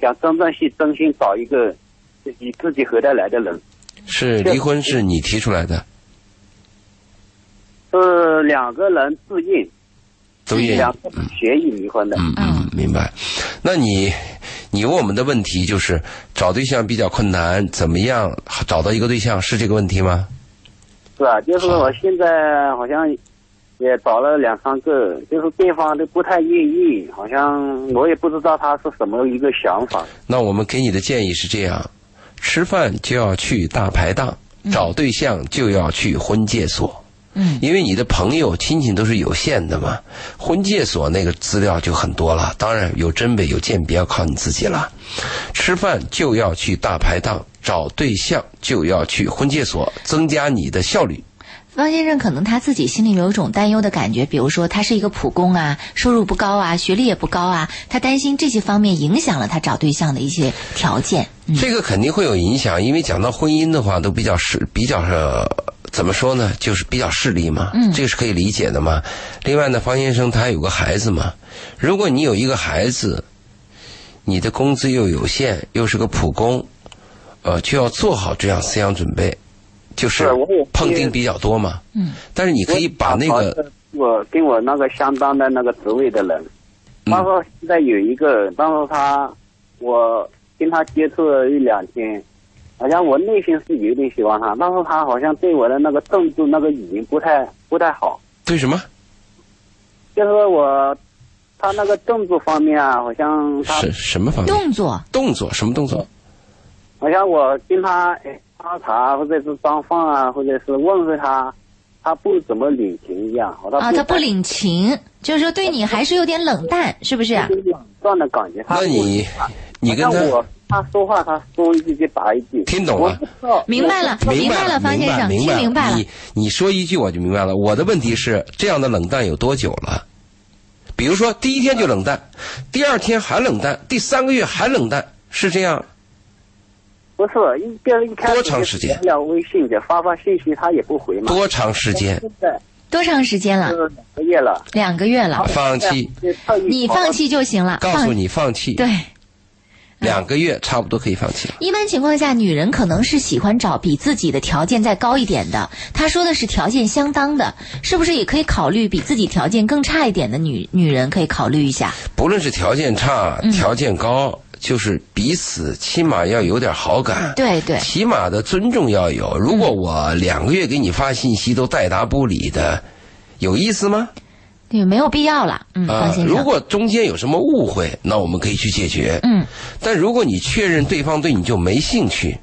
想真正去真心找一个自己自己合得来的人。是离婚是你提出来的，是两个人自愿，都愿意。两个人协议离婚的。嗯嗯，明白。那你你问我们的问题就是找对象比较困难，怎么样找到一个对象是这个问题吗？是啊，就是我现在好像也找了两三个，就是对方都不太愿意，好像我也不知道他是什么一个想法。那我们给你的建议是这样：吃饭就要去大排档，找对象就要去婚介所。嗯，因为你的朋友亲戚都是有限的嘛，婚介所那个资料就很多了。当然有真伪有鉴别，要靠你自己了。吃饭就要去大排档，找对象就要去婚介所，增加你的效率。方先生可能他自己心里有一种担忧的感觉，比如说他是一个普工啊，收入不高啊，学历也不高啊，他担心这些方面影响了他找对象的一些条件。嗯这个肯定会有影响，因为讲到婚姻的话，都比较是比较是怎么说呢？就是比较势利嘛，嗯这个是可以理解的嘛。另外呢，方先生他有个孩子嘛，如果你有一个孩子，你的工资又有限，又是个普工，呃，就要做好这样思想准备，就是碰钉比较多嘛。嗯，但是你可以把那个我跟我那个相当的那个职位的人，嗯他说现在有一个，当时他我跟他接触了一两天，好像我内心是有点喜欢他，但是他好像对我的那个动作那个语言不太不太好，对什么就是我他那个动作方面啊，好像他什什么方面动作，动作什么动作？好像我跟他哎喝茶或者是装饭啊，或者是问候他，他不怎么领情一样，好啊，他不领情，就是说对你还是有点冷淡，是不是？有点冷淡的感觉。那你你跟他他说话，他说一句就答一句，听懂了明白了，明白了，方先生，听明白了你。你说一句我就明白了。我的问题是，这样的冷淡有多久了？比如说第一天就冷淡，第二天还冷淡，第三个月还冷淡，是这样？不是一个一开始多长时间微信的发发信息，他也不回嘛。多长时间？现在多长时间了？两个月了，两个月了。放弃，你放弃就行了。告诉你放弃，对，两个月差不多可以放弃了。一般情况下，女人可能是喜欢找比自己的条件再高一点的。她说的是条件相当的，是不是也可以考虑比自己条件更差一点的女女人？可以考虑一下。不论是条件差、嗯条件高，就是彼此起码要有点好感。对对，起码的尊重要有。如果我两个月给你发信息都带答不理的，有意思吗？对，没有必要了。嗯，啊。如果中间有什么误会，那我们可以去解决。嗯，但如果你确认对方对你就没兴趣，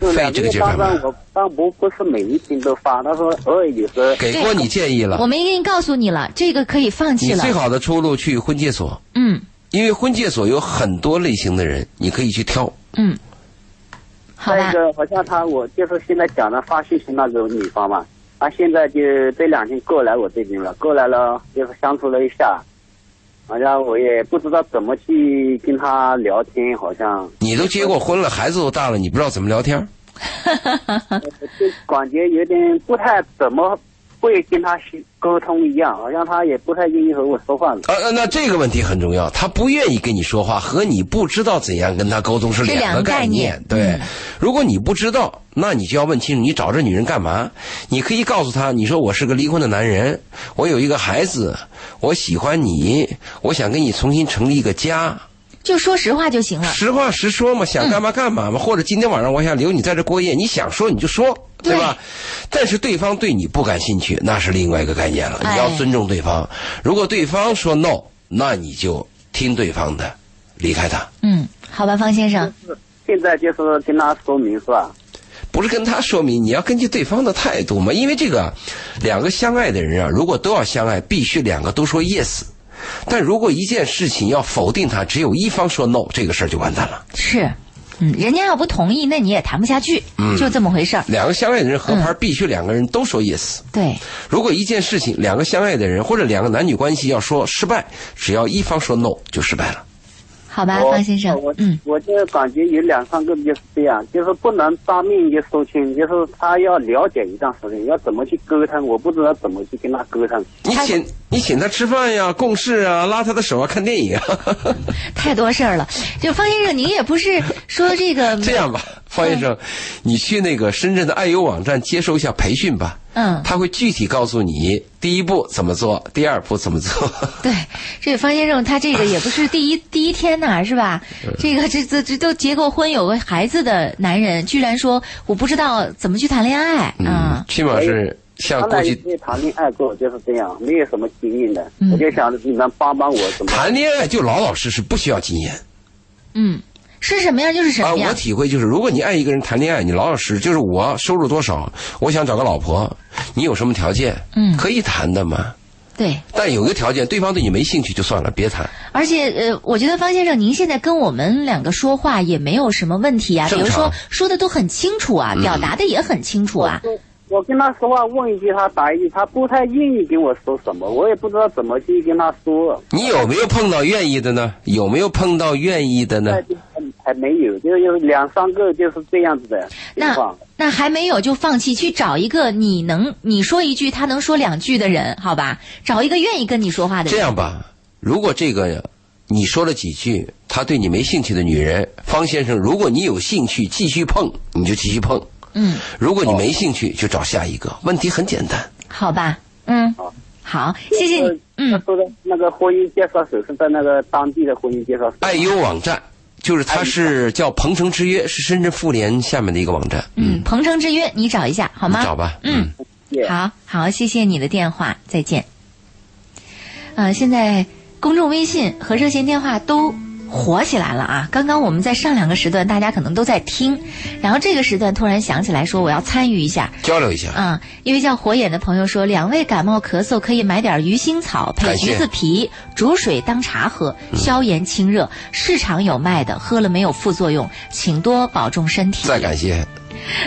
是费这个劲儿干嘛我但不不是每一天都发，他说偶尔有时候给过你建议了我，们已经告诉你了，这个可以放弃了你最。好的出路去婚介所，嗯因为婚介所有很多类型的人，你可以去挑。嗯，好吧再一。个，好像他我就是现在讲的发信息那个女方嘛，她现在就这两天过来我这边了，过来了就是相处了一下，好像我也不知道怎么去跟他聊天，好像你都结过婚了，孩子都大了，你不知道怎么聊天？<laughs> 就感觉有点不太怎么会跟他沟通一样，好像他也不太愿意和我说话。啊，那那这个问题很重要，他不愿意跟你说话，和你不知道怎样跟他沟通是是两个个概念。念对，嗯如果你不知道，那你就要问清楚，你找这女人干嘛？你可以告诉她，你说我是个离婚的男人，我有一个孩子，我喜欢你，我想跟你重新成立一个家。就说实话就行了。实话实说嘛，想干嘛干嘛嘛，或者今天晚上我想留你在这过夜，你想说你就说，对吧？但是对方对你不感兴趣，那是另外一个概念了。哎你要尊重对方，如果对方说 no，那你就听对方的，离开他。嗯，好吧，方先生。现在就是跟他说明是吧？不是跟他说明，你要根据对方的态度嘛。因为这个，两个相爱的人啊，如果都要相爱，必须两个都说 yes。但如果一件事情要否定它，只有一方说 no，这个事儿就完蛋了。是，嗯，人家要不同意，那你也谈不下去，嗯就这么回事儿。两个相爱的人合拍，必须两个人都说 yes。对，如果一件事情两个相爱的人或者两个男女关系要说失败，只要一方说 no 就失败了。好吧，方先生我，嗯，我就感觉有两三个就是这样，就是不能当面就说清，就是他要了解一段时间，要怎么去沟通，我不知道怎么去跟他沟通。你请你请他吃饭呀，共事啊，拉他的手啊，看电影啊。<laughs> 太多事儿了。就方先生，您也不是说这个 <laughs> 这样吧，方先生，你去那个深圳的爱优网站接受一下培训吧。嗯，他会具体告诉你第一步怎么做，第二步怎么做。对，这方先生他这个也不是第一 <laughs> 第一天呐，是吧？这个这这这都结过婚有个孩子的男人，居然说我不知道怎么去谈恋爱啊嗯，！起码是像过去谈恋爱过，就是这样，没有什么经验的，嗯我就想着你们帮帮我怎么。谈恋爱就老老实实，不需要经验嗯，是什么样就是什啊。么样我。体会就是，如果你爱一个人谈恋爱，你老老实实，就是我收入多少，我想找个老婆，你有什么条件，嗯可以谈的嘛。对，但有一个条件，对方对你没兴趣就算了，别谈。而且呃，我觉得方先生您现在跟我们两个说话也没有什么问题啊，比如说说的都很清楚啊，嗯表达的也很清楚啊。我我跟他说话问一句，他答一句，他不太愿意跟我说什么，我也不知道怎么去跟他说。你有没有碰到愿意的呢？有没有碰到愿意的呢还没有，就是有两三个就是这样子的那。那还没有就放弃，去找一个你能你说一句他能说两句的人，好吧？找一个愿意跟你说话的人。这样吧，如果这个你说了几句，他对你没兴趣的女人，方先生，如果你有兴趣继续碰，你就继续碰；嗯，如果你没兴趣，就找下一个。问题很简单。好吧，嗯，好好，谢谢你，嗯，他说的那个婚姻介绍所是在那个当地的婚姻介绍所。爱优网站就是它是叫鹏城之约，是深圳妇联下面的一个网站。嗯，鹏城之约，你找一下好吗？找吧。嗯，好好，谢谢你的电话，再见。呃，现在公众微信和热线电话都火起来了啊！刚刚我们在上两个时段，大家可能都在听，然后这个时段突然想起来说我要参与一下，交流一下。啊、一位叫火眼的朋友说，两位感冒咳嗽可以买点鱼腥草配橘子皮煮水当茶喝，消炎清热，市场有卖的，喝了没有副作用，请多保重身体。再感谢。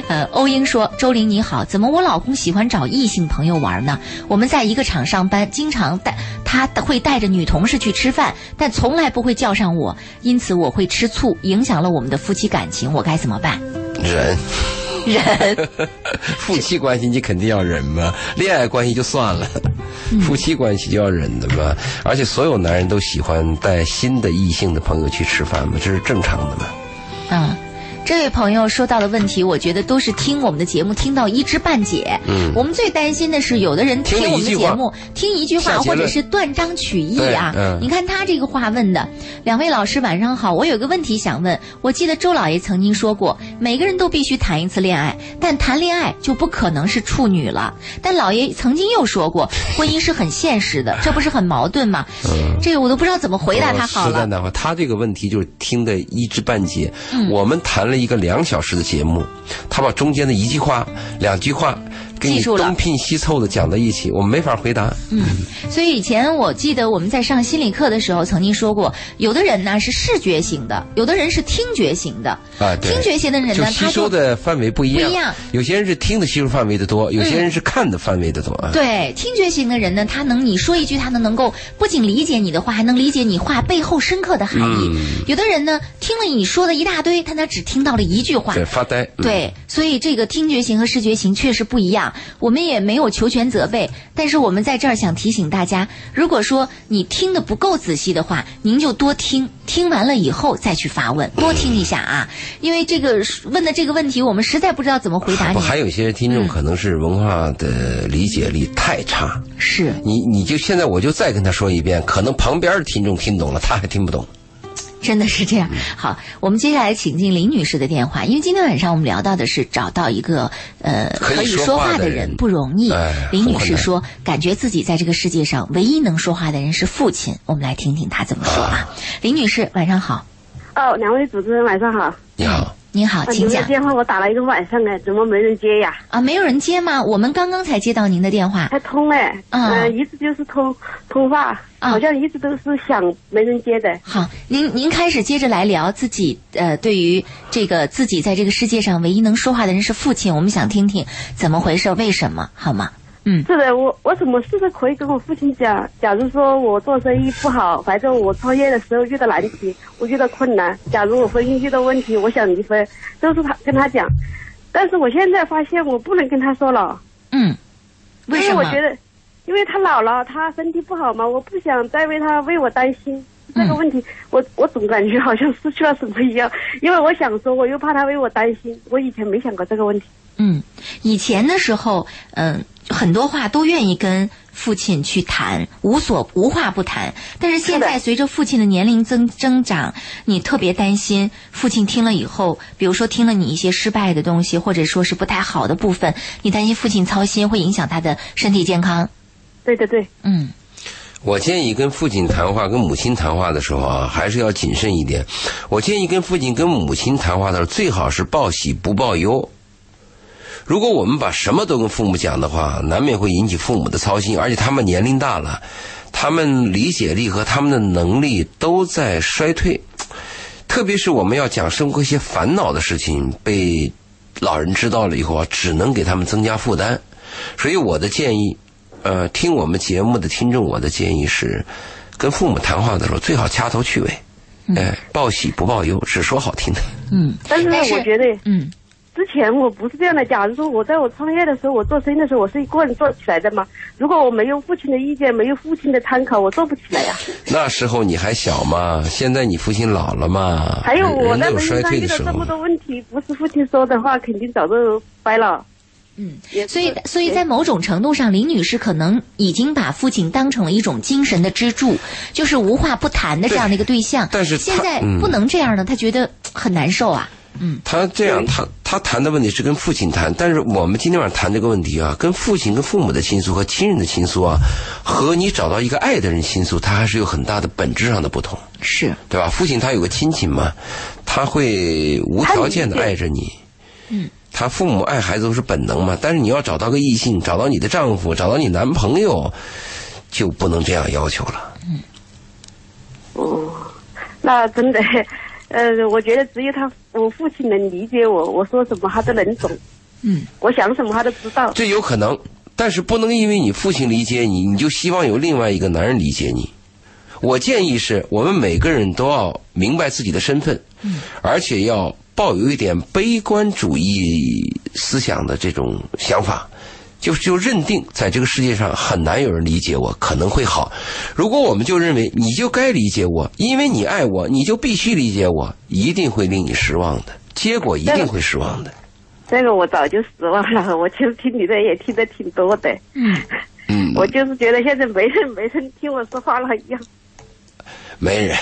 呃，欧英说：“周玲你好，怎么我老公喜欢找异性朋友玩呢？我们在一个厂上班，经常带他会带着女同事去吃饭，但从来不会叫上我，因此我会吃醋，影响了我们的夫妻感情，我该怎么办？忍，忍，夫妻关系你肯定要忍嘛，恋爱关系就算了，嗯夫妻关系就要忍的嘛。而且所有男人都喜欢带新的异性的朋友去吃饭嘛，这是正常的嘛。嗯。”这位朋友说到的问题，我觉得都是听我们的节目听到一知半解。嗯我们最担心的是，有的人听我们的节目，听一句话或者是断章取义啊。嗯你看他这个话问的，两位老师晚上好，我有个问题想问。我记得周老爷曾经说过，每个人都必须谈一次恋爱，但谈恋爱就不可能是处女了。但老爷曾经又说过，<laughs> 婚姻是很现实的，这不是很矛盾吗？这个我都不知道怎么回答他好了。实在的话，他这个问题就是听得一知半解。嗯我们谈一个两小时的节目，他把中间的一句话、两句话给你记住了东拼西凑的讲在一起，我们没法回答。嗯所以以前我记得我们在上心理课的时候曾经说过，有的人呢是视觉型的，有的人是听觉型的。啊，对听觉型的人呢，他就吸收的范围不一样，不一样有些人是听的吸收范围的多，有些人是看的范围的多。啊。对听觉型的人呢，他能你说一句，他能能够不仅理解你的话，还能理解你话背后深刻的含义。嗯有的人呢，听了你说的一大堆，但他只听到了一句话。对，发呆。嗯，对，所以这个听觉型和视觉型确实不一样。我们也没有求全责备，但是我们在这儿想提醒大家，如果说你听的不够仔细的话，您就多听，听完了以后再去发问，多听一下啊。因为这个问的这个问题，我们实在不知道怎么回答不，你。还有一些听众可能是文化的理解力太差。是，你你就现在我就再跟他说一遍，可能旁边的听众听懂了，他还听不懂。真的是这样。好，我们接下来请进林女士的电话，因为今天晚上我们聊到的是找到一个呃可以说说话的人人不容易。哎林女士说，感觉自己在这个世界上唯一能说话的人是父亲。我们来听听她怎么说啊。林女士，晚上好。哦，两位主持人晚上好。你好，您好，请讲的电话我打了一个晚上哎，怎么没人接呀？啊，没有人接吗？我们刚刚才接到您的电话。还通哎，啊嗯、一直就是通通话，啊好像一直都是想没人接的。好，您您开始接着来聊自己呃，对于这个自己在这个世界上唯一能说话的人是父亲，我们想听听怎么回事，为什么，好吗？嗯是的，我我什么事都可以跟我父亲讲。假如说我做生意不好，反正我创业的时候遇到难题，我遇到困难，假如我婚姻遇到问题，我想离婚，都是他跟他讲。但是我现在发现我不能跟他说了，嗯，为什么？因为我觉得，因为他老了，他身体不好嘛，我不想再为他为我担心。这个问题，我我总感觉好像失去了什么一样，因为我想说，我又怕他为我担心。我以前没想过这个问题。嗯，以前的时候，嗯、很多话都愿意跟父亲去谈，无所无话不谈。但是现在随着父亲的年龄增增长，你特别担心父亲听了以后，比如说听了你一些失败的东西，或者说是不太好的部分，你担心父亲操心会影响他的身体健康。对对对，嗯我建议跟父亲谈话、跟母亲谈话的时候啊，还是要谨慎一点。我建议跟父亲、跟母亲谈话的时候，最好是报喜不报忧。如果我们把什么都跟父母讲的话，难免会引起父母的操心，而且他们年龄大了，他们理解力和他们的能力都在衰退。特别是我们要讲生活一些烦恼的事情，被老人知道了以后啊，只能给他们增加负担。所以我的建议，呃，听我们节目的听众，我的建议是，跟父母谈话的时候最好掐头去尾，哎、报喜不报忧，只说好听的。嗯，但是但是我觉得，嗯之前我不是这样的。假如说我在我创业的时候，我做生意的时候，我是一个人做起来的嘛。如果我没有父亲的意见，没有父亲的参考，我做不起来呀。那时候你还小嘛，现在你父亲老了嘛，还有我人都有衰在婚姻上遇到这么。多问题，不是父亲说的话，肯定早就掰了。嗯，所以所以在某种程度上，林女士可能已经把父亲当成了一种精神的支柱，就是无话不谈的这样的一个对象。但是现在嗯不能这样呢，她觉得很难受啊。嗯他这样，他他谈的问题是跟父亲谈，但是我们今天晚上谈这个问题啊，跟父亲、跟父母的倾诉和亲人的倾诉啊，和你找到一个爱的人倾诉，它还是有很大的本质上的不同，是，对吧？父亲他有个亲情嘛，他会无条件的爱着你。嗯，他父母爱孩子都是本能嘛，但是你要找到个异性，找到你的丈夫，找到你男朋友，就不能这样要求了。哦，那真的，呃，我觉得只有他，我父亲能理解我，我说什么他都能懂，嗯我想什么他都知道。这有可能，但是不能因为你父亲理解你，你就希望有另外一个男人理解你。我建议是我们每个人都要明白自己的身份，嗯，而且要抱有一点悲观主义思想的这种想法，就就认定在这个世界上很难有人理解我，可能会好。如果我们就认为你就该理解我，因为你爱我，你就必须理解我，一定会令你失望的，结果一定会失望的。这个我早就失望了，我其实听你的也听得挺多的，嗯嗯，我就是觉得现在没人没人听我说话了一样。没人。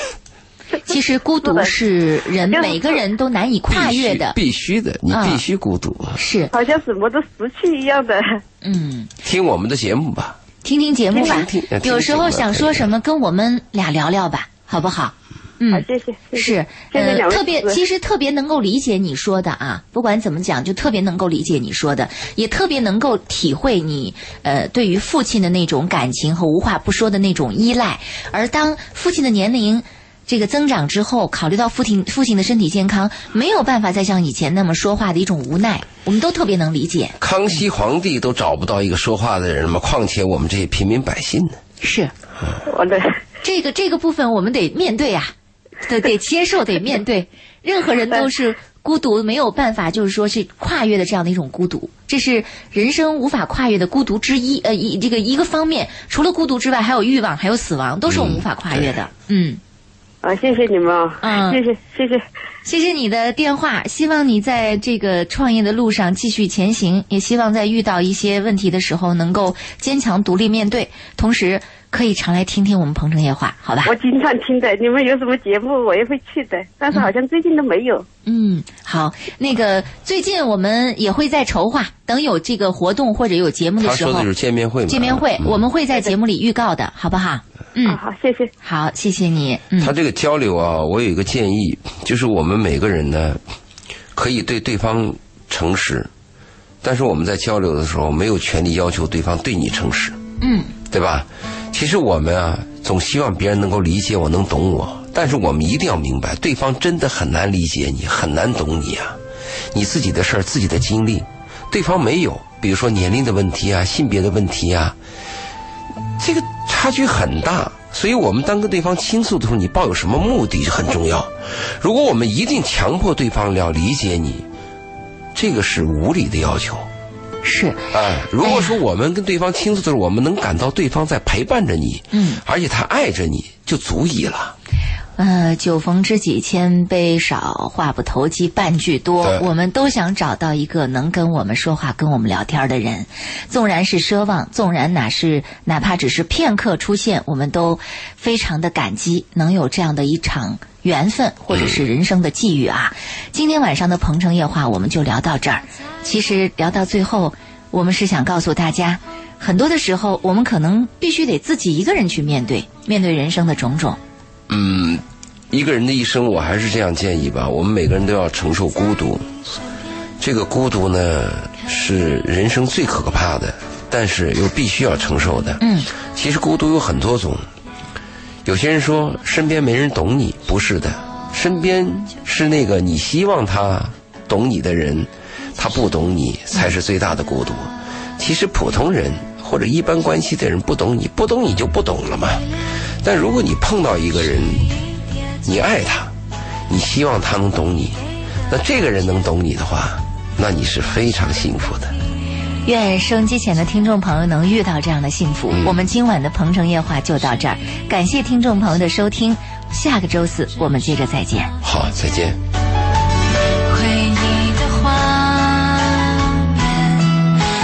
<laughs> 其实孤独是人每个人都难以跨越的，必须必须的，你啊必须孤独。是，好像什么都失去一样的。嗯，听我们的节目吧，听听节目吧听听，有时候想说什么，跟我们俩聊聊吧，好不好？好，嗯，谢谢。谢谢是，呃，谢谢特别，其实特别能够理解你说的啊，不管怎么讲，就特别能够理解你说的，也特别能够体会你呃对于父亲的那种感情和无话不说的那种依赖。而当父亲的年龄这个增长之后，考虑到父亲父亲的身体健康，没有办法再像以前那么说话的一种无奈，我们都特别能理解。康熙皇帝都找不到一个说话的人嘛，况且我们这些平民百姓呢？是我的这个这个部分，我们得面对啊，得得接受，得面对。任何人都是孤独，没有办法，就是说是跨越的这样的一种孤独，这是人生无法跨越的孤独之一。呃，一这个一个方面，除了孤独之外，还有欲望，还有死亡，都是我们无法跨越的。嗯，啊，谢谢你们啊，嗯谢谢谢谢。谢谢你的电话，希望你在这个创业的路上继续前行，也希望在遇到一些问题的时候能够坚强独立面对，同时可以常来听听我们鹏城夜话，好吧？我经常听的，你们有什么节目我也会去的，但是好像最近都没有。嗯，好，那个最近我们也会在筹划，等有这个活动或者有节目的时候他说的，就是见面会嘛。见面会嗯我们会在节目里预告的，好不好？啊，嗯，好，谢谢。好，谢谢你。嗯他这个交流啊，我有一个建议，就是我们每个人呢，可以对对方诚实，但是我们在交流的时候，没有权利要求对方对你诚实，嗯，对吧？其实我们啊，总希望别人能够理解我，能懂我，但是我们一定要明白，对方真的很难理解你，很难懂你啊。你自己的事儿、自己的经历，对方没有，比如说年龄的问题啊、性别的问题啊，这个差距很大。所以我们当跟对方倾诉的时候，你抱有什么目的很重要。如果我们一定强迫对方要理解你，这个是无理的要求。是，哎，如果说我们跟对方倾诉的时候，我们能感到对方在陪伴着你，嗯，而且他爱着你，就足以了。呃，酒逢知己千杯少，话不投机半句多。我们都想找到一个能跟我们说话、跟我们聊天的人，纵然是奢望，纵然哪是哪怕只是片刻出现，我们都非常的感激能有这样的一场缘分，或者是人生的际遇啊。今天晚上的鹏城夜话我们就聊到这儿。其实聊到最后，我们是想告诉大家，很多的时候我们可能必须得自己一个人去面对，面对人生的种种。嗯，一个人的一生，我还是这样建议吧，我们每个人都要承受孤独。这个孤独呢，是人生最可怕的，但是又必须要承受的。嗯，其实孤独有很多种。有些人说身边没人懂你，不是的，身边是那个你希望他懂你的人，他不懂你才是最大的孤独。其实普通人或者一般关系的人不懂你，不懂你就不懂了嘛。但如果你碰到一个人，你爱他，你希望他能懂你，那这个人能懂你的话，那你是非常幸福的。愿收音机前的听众朋友能遇到这样的幸福。我们今晚的《鹏城夜话》就到这儿，感谢听众朋友的收听，下个周四我们接着再见。好，再见。